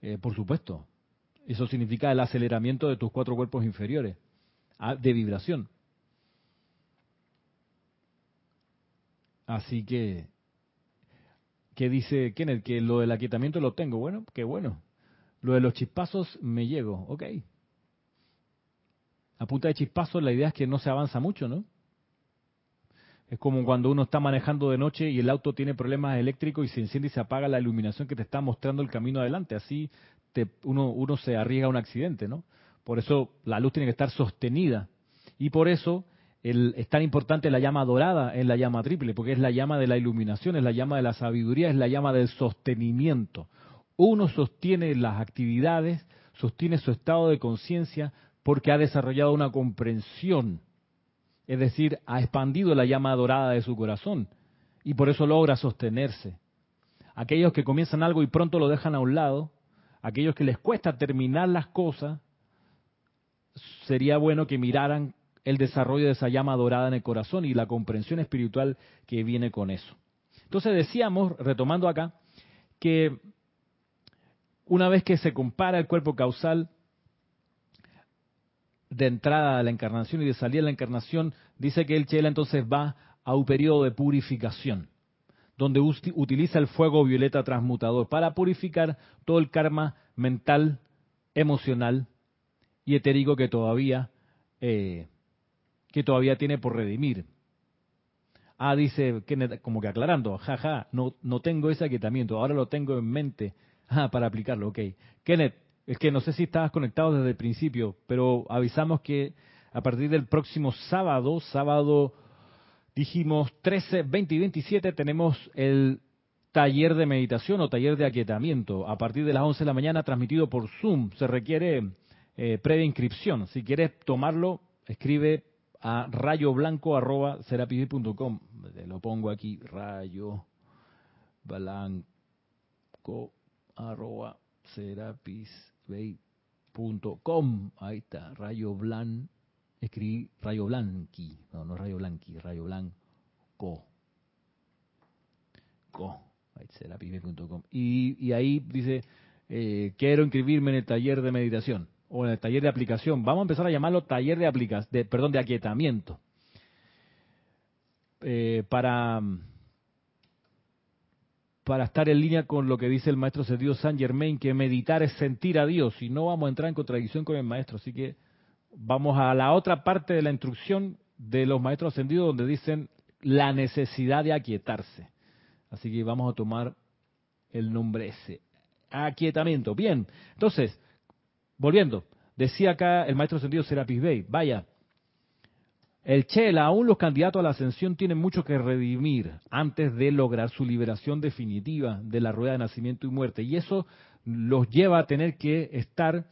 Eh, por supuesto, eso significa el aceleramiento de tus cuatro cuerpos inferiores ah, de vibración. Así que, ¿qué dice Kenneth? Que lo del aquietamiento lo tengo. Bueno, qué bueno. Lo de los chispazos me llego. Ok. A punta de chispazos la idea es que no se avanza mucho, ¿no? Es como cuando uno está manejando de noche y el auto tiene problemas eléctricos y se enciende y se apaga la iluminación que te está mostrando el camino adelante. Así uno, uno se arriesga a un accidente, ¿no? Por eso la luz tiene que estar sostenida. Y por eso es tan importante la llama dorada en la llama triple, porque es la llama de la iluminación, es la llama de la sabiduría, es la llama del sostenimiento. Uno sostiene las actividades, sostiene su estado de conciencia porque ha desarrollado una comprensión, es decir, ha expandido la llama dorada de su corazón y por eso logra sostenerse. Aquellos que comienzan algo y pronto lo dejan a un lado, aquellos que les cuesta terminar las cosas, sería bueno que miraran el desarrollo de esa llama dorada en el corazón y la comprensión espiritual que viene con eso. Entonces decíamos, retomando acá, que una vez que se compara el cuerpo causal de entrada a la encarnación y de salida de la encarnación, dice que el Chela entonces va a un periodo de purificación donde utiliza el fuego violeta transmutador para purificar todo el karma mental, emocional y etérico que todavía eh, que todavía tiene por redimir. Ah, dice como que aclarando, jaja, no, no tengo ese aquietamiento, ahora lo tengo en mente ah, para aplicarlo, ok. Kenneth, es que no sé si estabas conectado desde el principio, pero avisamos que a partir del próximo sábado, sábado dijimos 13, 20 y 27 tenemos el taller de meditación o taller de aquietamiento a partir de las 11 de la mañana transmitido por Zoom. Se requiere eh, previa inscripción. Si quieres tomarlo, escribe a rayoblanco.com. Lo pongo aquí, rayo blanco Ahí está, rayo blanco escribí rayo blanqui, no, no rayo blanqui, rayo blanco. Co, y, y ahí dice, eh, quiero inscribirme en el taller de meditación o en el taller de aplicación. Vamos a empezar a llamarlo taller de aplicación, de, perdón, de aquietamiento. Eh, para, para estar en línea con lo que dice el maestro Sergio San Germain, que meditar es sentir a Dios y no vamos a entrar en contradicción con el maestro. Así que vamos a la otra parte de la instrucción de los maestros ascendidos donde dicen la necesidad de aquietarse. Así que vamos a tomar el nombre ese. Aquietamiento. Bien, entonces, volviendo, decía acá el maestro ascendido Serapis Bey, vaya, el Chela, aún los candidatos a la ascensión tienen mucho que redimir antes de lograr su liberación definitiva de la rueda de nacimiento y muerte. Y eso los lleva a tener que estar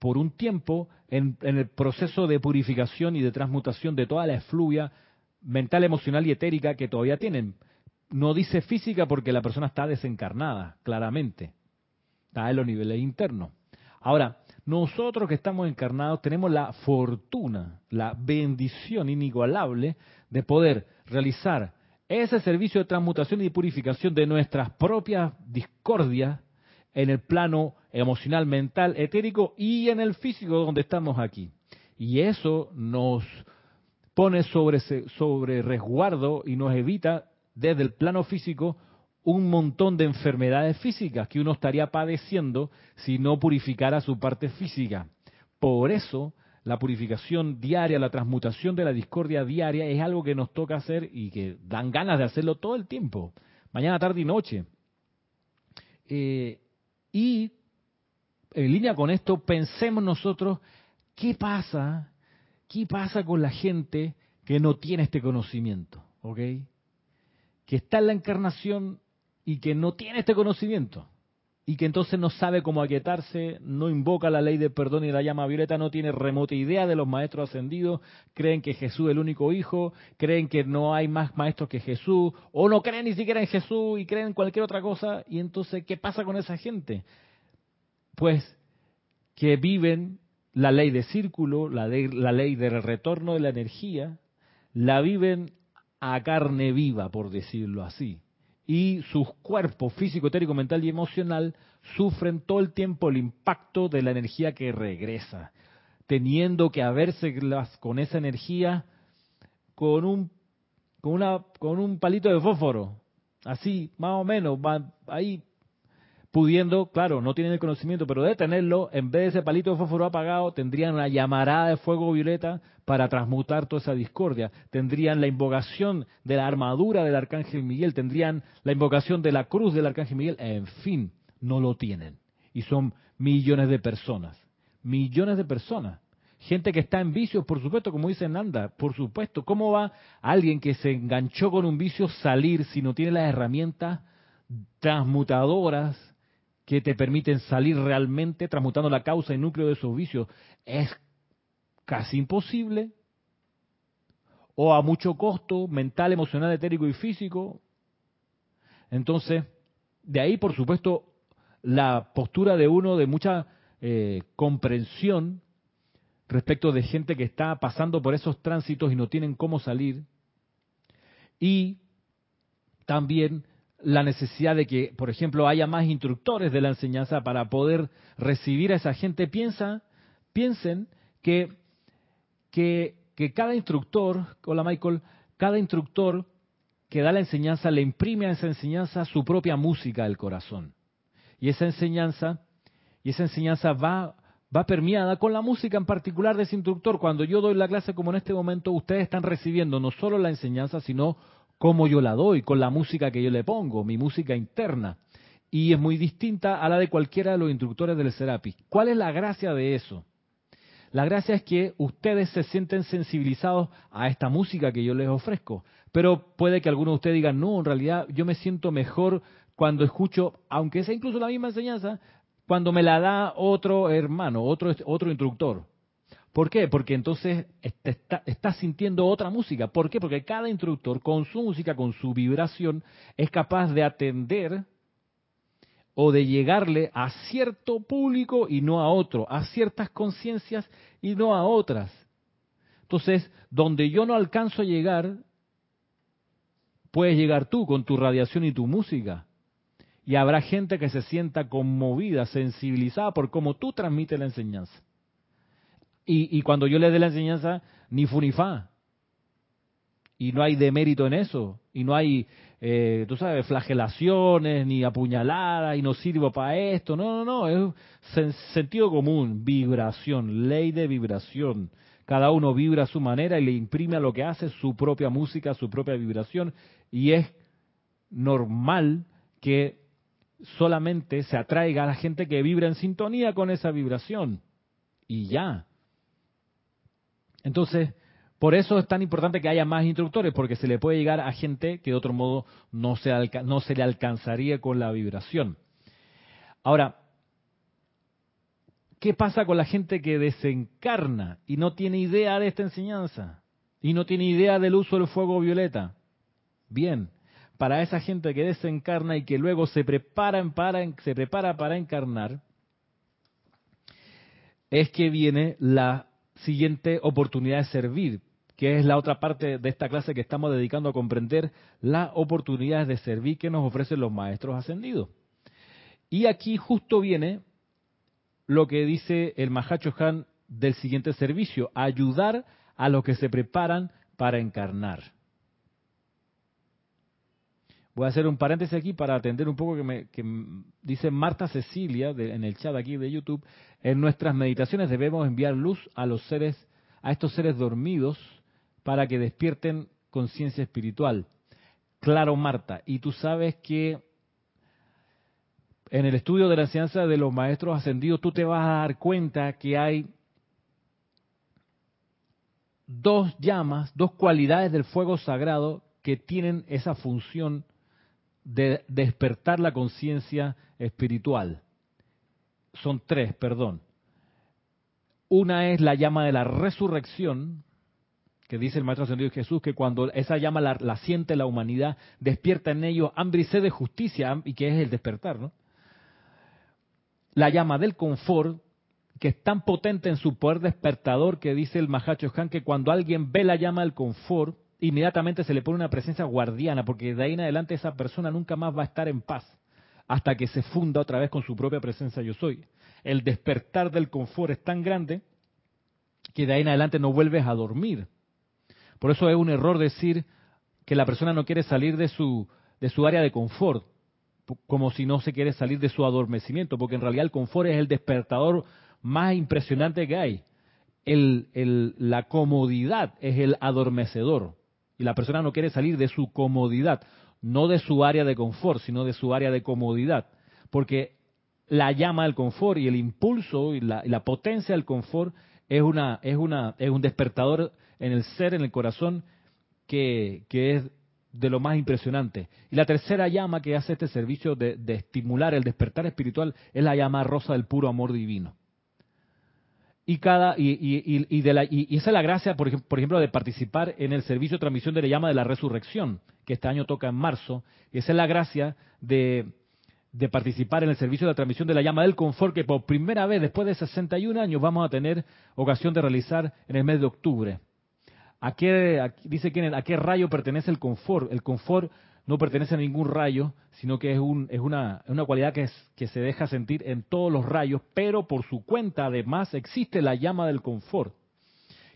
por un tiempo en, el proceso de purificación y de transmutación de toda la efluvia mental, emocional y etérica que todavía tienen. No dice física porque la persona está desencarnada, claramente. Está en los niveles internos. Ahora, nosotros que estamos encarnados tenemos la fortuna, la bendición inigualable de poder realizar ese servicio de transmutación y purificación de nuestras propias discordias en el plano emocional, mental, etérico y en el físico donde estamos aquí. Y eso nos pone sobre, sobre resguardo y nos evita desde el plano físico un montón de enfermedades físicas que uno estaría padeciendo si no purificara su parte física. Por eso la purificación diaria, la transmutación de la discordia diaria es algo que nos toca hacer y que dan ganas de hacerlo todo el tiempo, mañana, tarde y noche. Eh, y en línea con esto, pensemos nosotros, ¿qué pasa? ¿Qué pasa con la gente que no tiene este conocimiento? ¿Ok? Que está en la encarnación y que no tiene este conocimiento y que entonces no sabe cómo aquietarse, no invoca la ley de perdón y la llama violeta, no tiene remota idea de los maestros ascendidos, creen que Jesús es el único hijo, creen que no hay más maestros que Jesús, o no creen ni siquiera en Jesús y creen en cualquier otra cosa, y entonces, ¿qué pasa con esa gente? Pues que viven la ley de círculo, la, la ley del retorno de la energía, la viven a carne viva, por decirlo así y sus cuerpos físico, etérico, mental y emocional sufren todo el tiempo el impacto de la energía que regresa, teniendo que haberse con esa energía con un con una con un palito de fósforo, así más o menos, ahí pudiendo, claro, no tienen el conocimiento, pero de tenerlo, en vez de ese palito de fósforo apagado, tendrían una llamarada de fuego violeta para transmutar toda esa discordia. Tendrían la invocación de la armadura del Arcángel Miguel, tendrían la invocación de la cruz del Arcángel Miguel, en fin, no lo tienen. Y son millones de personas, millones de personas. Gente que está en vicios, por supuesto, como dice Nanda, por supuesto. ¿Cómo va alguien que se enganchó con un vicio salir si no tiene las herramientas transmutadoras que te permiten salir realmente transmutando la causa y núcleo de esos vicios es casi imposible o a mucho costo mental, emocional, etérico y físico. Entonces, de ahí, por supuesto, la postura de uno de mucha eh, comprensión respecto de gente que está pasando por esos tránsitos y no tienen cómo salir. Y también la necesidad de que, por ejemplo, haya más instructores de la enseñanza para poder recibir a esa gente. Piensa, piensen que, que, que cada instructor, hola Michael, cada instructor que da la enseñanza le imprime a esa enseñanza su propia música del corazón. Y esa enseñanza, y esa enseñanza va, va permeada con la música en particular de ese instructor. Cuando yo doy la clase como en este momento, ustedes están recibiendo no solo la enseñanza, sino cómo yo la doy, con la música que yo le pongo, mi música interna. Y es muy distinta a la de cualquiera de los instructores del Serapis. ¿Cuál es la gracia de eso? La gracia es que ustedes se sienten sensibilizados a esta música que yo les ofrezco. Pero puede que algunos de ustedes digan, no, en realidad yo me siento mejor cuando escucho, aunque sea incluso la misma enseñanza, cuando me la da otro hermano, otro, otro instructor. ¿Por qué? Porque entonces estás está sintiendo otra música. ¿Por qué? Porque cada instructor con su música, con su vibración, es capaz de atender o de llegarle a cierto público y no a otro, a ciertas conciencias y no a otras. Entonces, donde yo no alcanzo a llegar, puedes llegar tú con tu radiación y tu música. Y habrá gente que se sienta conmovida, sensibilizada por cómo tú transmites la enseñanza. Y, cuando yo le dé la enseñanza, ni fu ni fa. Y no hay demérito en eso. Y no hay, eh, tú sabes, flagelaciones, ni apuñaladas, y no sirvo para esto. No, no, no. Es sentido común, vibración, ley de vibración. Cada uno vibra a su manera y le imprime a lo que hace su propia música, su propia vibración. Y es normal que solamente se atraiga a la gente que vibra en sintonía con esa vibración. Y ya. Entonces, por eso es tan importante que haya más instructores, porque se le puede llegar a gente que de otro modo no se, no se le alcanzaría con la vibración. Ahora, ¿qué pasa con la gente que desencarna y no tiene idea de esta enseñanza? Y no tiene idea del uso del fuego violeta. Bien, para esa gente que desencarna y que luego se, para, se prepara para encarnar, es que viene la siguiente oportunidad de servir, que es la otra parte de esta clase que estamos dedicando a comprender las oportunidades de servir que nos ofrecen los maestros ascendidos. Y aquí justo viene lo que dice el Mahacho Han del siguiente servicio, ayudar a los que se preparan para encarnar. Voy a hacer un paréntesis aquí para atender un poco que me dice Marta Cecilia en el chat aquí de YouTube. En nuestras meditaciones debemos enviar luz a los seres, a estos seres dormidos, para que despierten conciencia espiritual. Claro, Marta. Y tú sabes que en el estudio de la enseñanza de los maestros ascendidos, tú te vas a dar cuenta que hay dos llamas, dos cualidades del fuego sagrado que tienen esa función de despertar la conciencia espiritual. Son tres, perdón. Una es la llama de la resurrección, que dice el Maestro Ascendido Jesús, que cuando esa llama la, siente la humanidad, despierta en ellos hambre y sed de justicia, y que es el despertar, ¿no? La llama del confort, que es tan potente en su poder despertador que dice el Mahacho Han que cuando alguien ve la llama del confort, inmediatamente se le pone una presencia guardiana, porque de ahí en adelante esa persona nunca más va a estar en paz hasta que se funda otra vez con su propia presencia yo soy. El despertar del confort es tan grande que de ahí en adelante no vuelves a dormir. Por eso es un error decir que la persona no quiere salir de su, de su área de confort, como si no se quiere salir de su adormecimiento, porque en realidad el confort es el despertador más impresionante que hay. La comodidad es el adormecedor. Y la persona no quiere salir de su comodidad, no de su área de confort, sino de su área de comodidad. Porque la llama del confort y el impulso y la, la potencia del confort es, una, es, una, es un despertador en el ser, en el corazón, que, que es de lo más impresionante. Y la tercera llama que hace este servicio de, de, estimular el despertar espiritual es la llama rosa del puro amor divino y cada y, y, y, de la, y, esa es la gracia por ejemplo, por ejemplo de participar en el servicio de transmisión de la llama de la resurrección que este año toca en marzo esa es la gracia de, de participar en el servicio de transmisión de la llama del confort que por primera vez después de 61 años vamos a tener ocasión de realizar en el mes de octubre ¿A qué, dice quién, a qué rayo pertenece el confort? El confort no pertenece a ningún rayo, sino que es, un, es una, una, cualidad que, es, que se deja sentir en todos los rayos, pero por su cuenta además existe la llama del confort.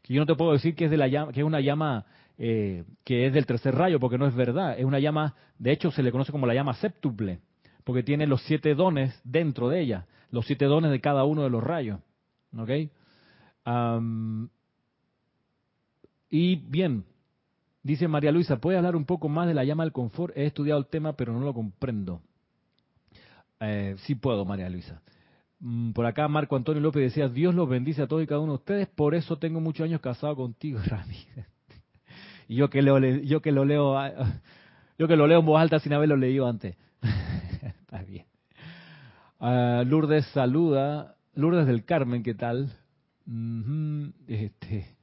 Que yo no te puedo decir que es, de la llama, que es una llama eh, que es del tercer rayo, porque no es verdad. Es una llama, de hecho se le conoce como la llama séptuple, porque tiene los siete dones dentro de ella, los siete dones de cada uno de los rayos. ¿Ok? y bien, Dice María Luisa, ¿puede hablar un poco más de la llama del confort? He estudiado el tema, pero no lo comprendo. Eh, sí puedo, María Luisa. Mm, por acá Marco Antonio López decía, Dios los bendice a todos y cada uno de ustedes, por eso tengo muchos años casado contigo, Rami. y yo que, yo que lo leo, ah, yo que lo leo en voz alta sin haberlo leído antes. Está bien. Uh, Lourdes saluda, Lourdes del Carmen, ¿qué tal? este,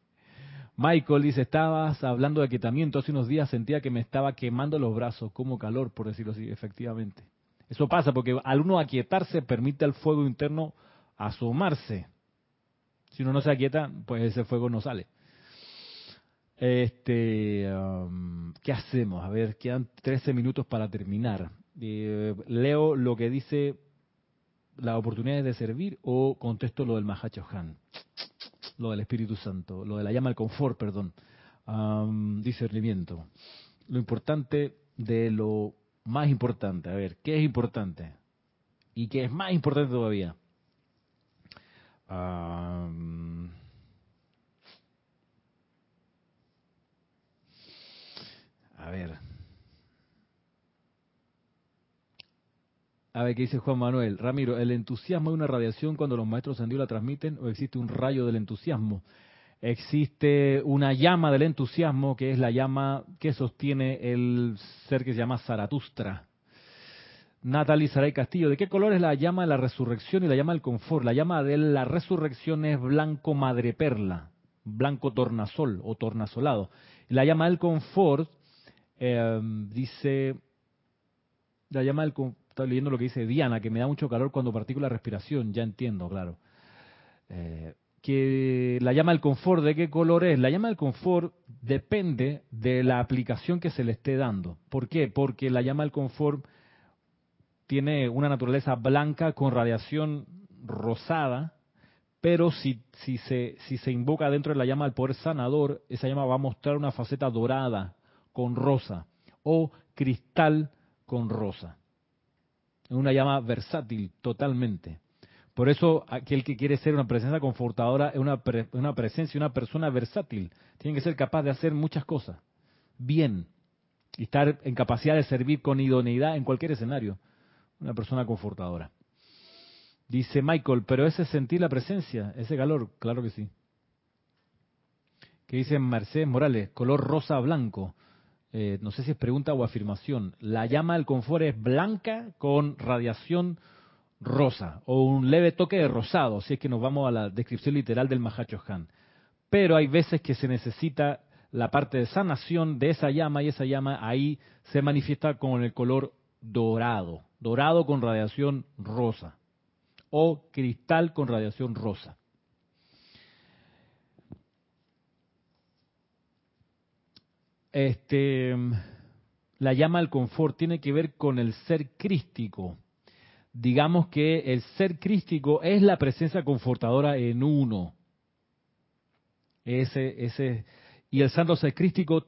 Michael dice, estabas hablando de aquietamiento, hace unos días sentía que me estaba quemando los brazos, como calor, por decirlo así, efectivamente. Eso pasa porque al uno aquietarse permite al fuego interno asomarse. Si uno no se aquieta, pues ese fuego no sale. Este, um, ¿qué hacemos? A ver, quedan 13 minutos para terminar. Eh, leo lo que dice las oportunidades de servir o contesto lo del Mahacho Han lo del Espíritu Santo, lo de la llama del confort, perdón, discernimiento. Lo importante de lo más importante, a ver, ¿qué es importante? ¿Y qué es más importante todavía? a ver, A ver, ¿qué dice Juan Manuel? Ramiro, ¿el entusiasmo es una radiación cuando los maestros ascendidos la transmiten o existe un rayo del entusiasmo? Existe una llama del entusiasmo que es la llama que sostiene el ser que se llama Zaratustra. Natalie Saray Castillo, ¿de qué color es la llama de la resurrección y la llama del confort? La llama de la resurrección es blanco madreperla, blanco tornasol o tornasolado. La llama del confort eh, dice, la llama del confort Estoy leyendo lo que dice Diana, que me da mucho calor cuando practico la respiración, ya entiendo, claro. Eh, que la llama del confort, ¿de qué color es? La llama del confort depende de la aplicación que se le esté dando. ¿Por qué? Porque la llama del confort tiene una naturaleza blanca con radiación rosada, pero si, se, si se invoca dentro de la llama del poder sanador, esa llama va a mostrar una faceta dorada con rosa o cristal con rosa. Es una llama versátil totalmente. Por eso aquel que quiere ser una presencia confortadora es una, una presencia, una persona versátil. Tiene que ser capaz de hacer muchas cosas bien y estar en capacidad de servir con idoneidad en cualquier escenario. Una persona confortadora. Dice Michael, pero ese sentir la presencia, ese calor, claro que sí. Que dice Mercedes Morales, color rosa blanco. Eh, no sé si es pregunta o afirmación. La llama del confort es blanca con radiación rosa o un leve toque de rosado, si es que nos vamos a la descripción literal del Mahacho Han. Pero hay veces que se necesita la parte de sanación de esa llama y esa llama ahí se manifiesta con el color dorado, dorado con radiación rosa o cristal con radiación rosa. Este, la llama del confort tiene que ver con el ser crístico. Digamos que el ser crístico es la presencia confortadora en uno. Ese, y el santo ser crístico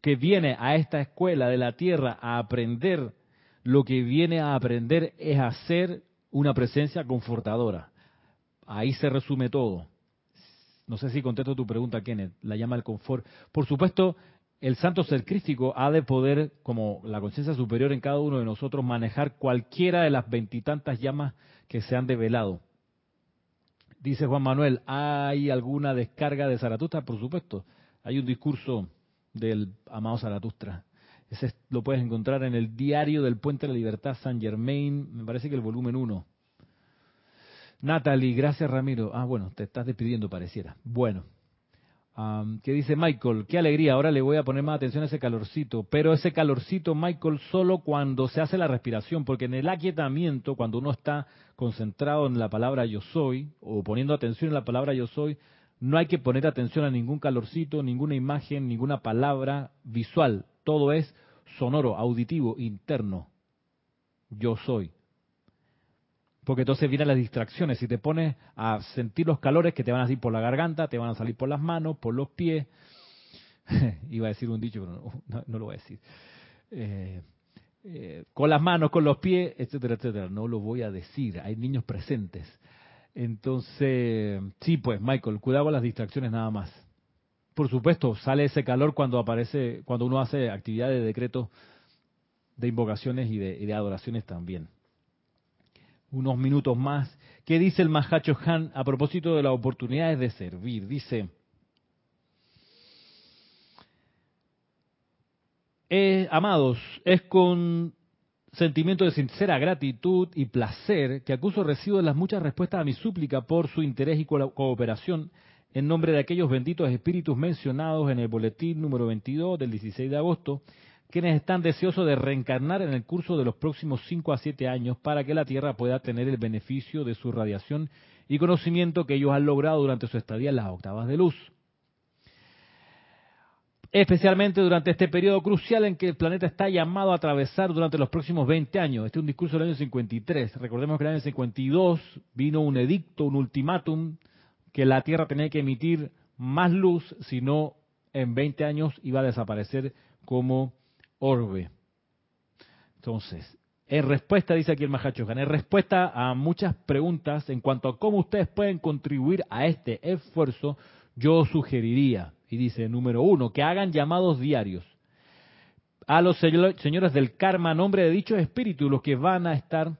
que viene a esta escuela de la tierra a aprender, lo que viene a aprender es a ser una presencia confortadora. Ahí se resume todo. No sé si contesto tu pregunta, Kenneth. La llama el confort. Por supuesto, el santo ser crístico ha de poder, como la conciencia superior en cada uno de nosotros, manejar cualquiera de las veintitantas llamas que se han develado. Dice Juan Manuel, ¿hay alguna descarga de Zaratustra? Por supuesto. Hay un discurso del amado Zaratustra ese lo puedes encontrar en el diario del Puente de la Libertad San Germain, me parece que el volumen 1. Natalie, gracias Ramiro. Ah, bueno, te estás despidiendo, pareciera. Bueno, ¿qué dice Michael? Qué alegría, ahora le voy a poner más atención a ese calorcito. Pero ese calorcito, Michael, solo cuando se hace la respiración, porque en el aquietamiento, cuando uno está concentrado en la palabra yo soy, o poniendo atención en la palabra yo soy, no hay que poner atención a ningún calorcito, ninguna imagen, ninguna palabra visual todo es sonoro, auditivo, interno. Yo soy. Porque entonces vienen las distracciones. Si te pones a sentir los calores que te van a salir por la garganta, te van a salir por las manos, por los pies. Iba a decir un dicho, pero no, lo voy a decir. Eh, eh, con las manos, con los pies, etcétera, etcétera. No lo voy a decir. Hay niños presentes. Entonces, sí, pues, Michael, cuidado con las distracciones nada más por supuesto, sale ese calor cuando aparece, cuando uno hace actividades de decreto de invocaciones y de, adoraciones también. Unos minutos más. ¿Qué dice el Mahacho Han a propósito de las oportunidades de servir? Dice, eh, amados, es con sentimiento de sincera gratitud y placer que acuso recibo de las muchas respuestas a mi súplica por su interés y cooperación en nombre de aquellos benditos espíritus mencionados en el boletín número 22 del 16 de agosto, quienes están deseosos de reencarnar en el curso de los próximos 5 a 7 años para que la Tierra pueda tener el beneficio de su radiación y conocimiento que ellos han logrado durante su estadía en las octavas de luz. Especialmente durante este periodo crucial en que el planeta está llamado a atravesar durante los próximos 20 años. Este es un discurso del año 53. Recordemos que en el año 52 vino un edicto, un ultimátum que la Tierra tenía que emitir más luz, si no en 20 años iba a desaparecer como orbe. Entonces, en respuesta, dice aquí el Mahachohan, en respuesta a muchas preguntas en cuanto a cómo ustedes pueden contribuir a este esfuerzo, yo sugeriría, y dice número uno, que hagan llamados diarios a los señores del karma nombre de dichos espíritus, los que van a estar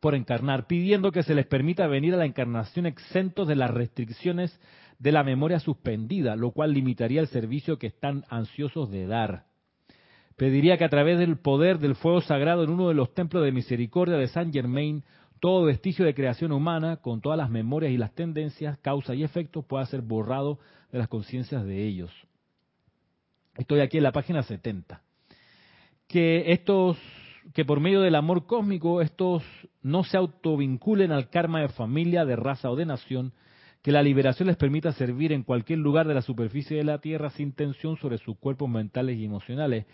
por encarnar, pidiendo que se les permita venir a la encarnación exentos de las restricciones de la memoria suspendida, lo cual limitaría el servicio que están ansiosos de dar. Pediría que a través del poder del fuego sagrado en uno de los templos de misericordia de Saint Germain, todo vestigio de creación humana, con todas las memorias y las tendencias, causa y efectos, pueda ser borrado de las conciencias de ellos. Estoy aquí en la página 70. Que estos que por medio del amor cósmico estos no se autovinculen al karma de familia, de raza o de nación, que la liberación les permita servir en cualquier lugar de la superficie de la Tierra sin tensión sobre sus cuerpos mentales y emocionales.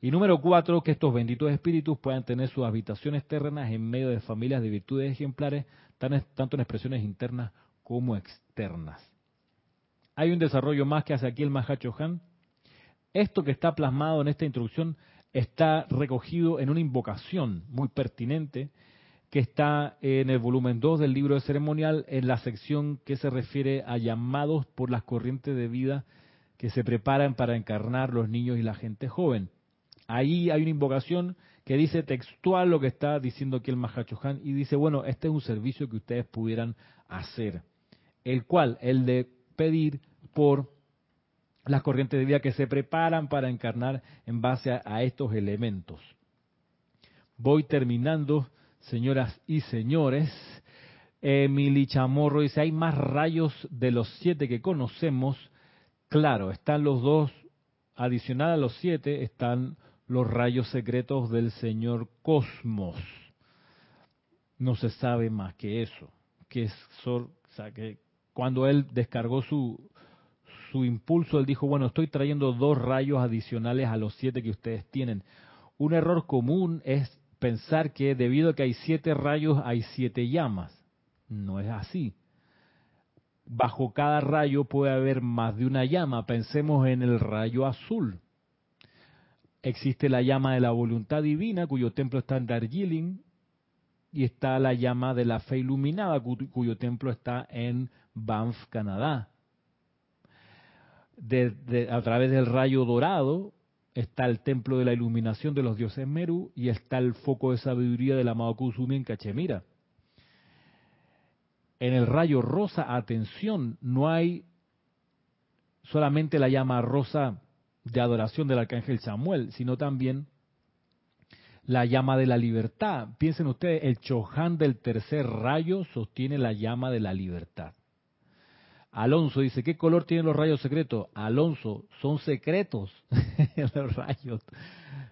Y número cuatro, que estos benditos espíritus puedan tener sus habitaciones terrenas en medio de familias de virtudes ejemplares, tanto en expresiones internas como externas. Hay un desarrollo más que hace aquí el Mahacho Han. Esto que está plasmado en esta introducción está recogido en una invocación muy pertinente que está en el volumen 2 del libro de ceremonial, en la sección que se refiere a llamados por las corrientes de vida que se preparan para encarnar los niños y la gente joven. Ahí hay una invocación que dice textual lo que está diciendo aquí el Mahachohan y dice, bueno, este es un servicio que ustedes pudieran hacer, el cual, el de pedir por las corrientes de vida que se preparan para encarnar en base a, estos elementos. Voy terminando, señoras y señores. Emily Chamorro dice, hay más rayos de los siete que conocemos. Claro, están los dos, adicional a los siete, están los rayos secretos del Señor Cosmos. No se sabe más que eso, que es cuando él descargó su, su impulso, él dijo, bueno, estoy trayendo dos rayos adicionales a los siete que ustedes tienen. Un error común es pensar que debido a que hay siete rayos hay siete llamas. No es así. Bajo cada rayo puede haber más de una llama. Pensemos en el rayo azul. Existe la llama de la voluntad divina, cuyo templo está en Darjeeling, y está la llama de la fe iluminada, cuyo templo está en Banff, Canadá a través del rayo dorado está el templo de la iluminación de los dioses Meru y está el foco de sabiduría del amado Kusumi en Cachemira. En el rayo rosa, atención, no hay solamente la llama rosa de adoración del arcángel Samuel, sino también la llama de la libertad. Piensen ustedes, el Chohan del tercer rayo sostiene la llama de la libertad. Alonso dice, ¿qué color tienen los rayos secretos? Alonso, son secretos los rayos.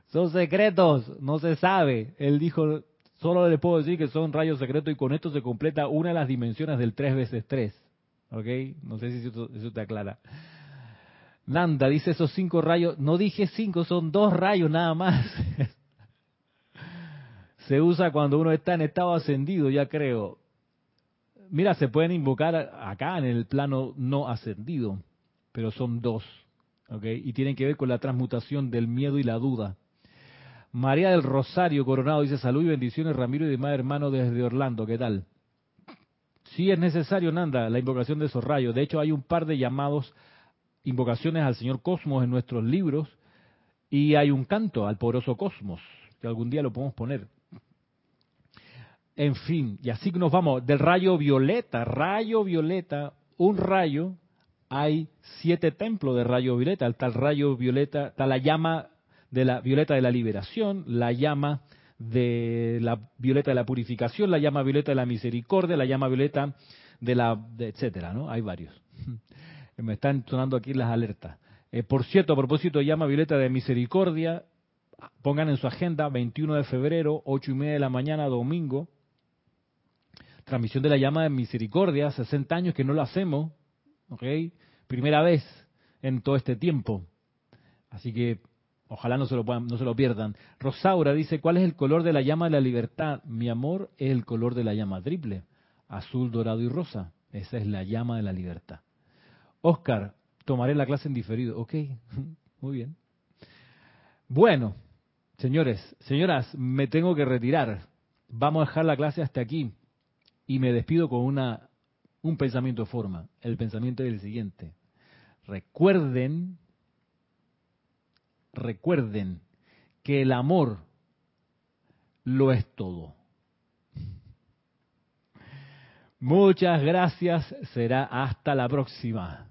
Son secretos, no se sabe. Él dijo, solo le puedo decir que son rayos secretos y con esto se completa una de las dimensiones del 3 veces 3. ¿Ok? No sé si eso, eso te aclara. Nanda dice esos cinco rayos, no dije cinco, son dos rayos nada más. se usa cuando uno está en estado ascendido, ya creo mira, se pueden invocar acá en el plano no ascendido, pero son dos, ¿ok? Y tienen que ver con la transmutación del miedo y la duda. María del Rosario Coronado dice, salud y bendiciones, Ramiro y demás hermanos desde Orlando, ¿qué tal? Sí es necesario, Nanda, la invocación de esos rayos. De hecho, hay un par de llamados, invocaciones al Señor Cosmos en nuestros libros, y hay un canto al poroso Cosmos, que algún día lo podemos poner. En fin, y así nos vamos del rayo violeta, rayo violeta, un rayo, hay siete templos de rayo violeta, está el rayo violeta, está la llama de la violeta de la liberación, la llama de la violeta de la purificación, la llama violeta de la misericordia, la llama violeta de la, etcétera, ¿no? Hay varios. Me están sonando aquí las alertas. Eh, por cierto, a propósito llama violeta de misericordia, pongan en su agenda 21 de febrero, 8 y media de la mañana, domingo, transmisión de la llama de misericordia, 60 años que no lo hacemos, ¿ok? Primera vez en todo este tiempo. Así que ojalá no se lo, no se lo pierdan. Rosaura dice, ¿cuál es el color de la llama de la libertad? Mi amor es el color de la llama triple, azul, dorado y rosa. Esa es la llama de la libertad. Oscar, tomaré la clase en diferido. Ok, muy bien. Bueno, señores, señoras, me tengo que retirar. Vamos a dejar la clase hasta aquí. Y me despido con una, un pensamiento de forma. El pensamiento es el siguiente. Recuerden, recuerden que el amor lo es todo. Muchas gracias. Será hasta la próxima.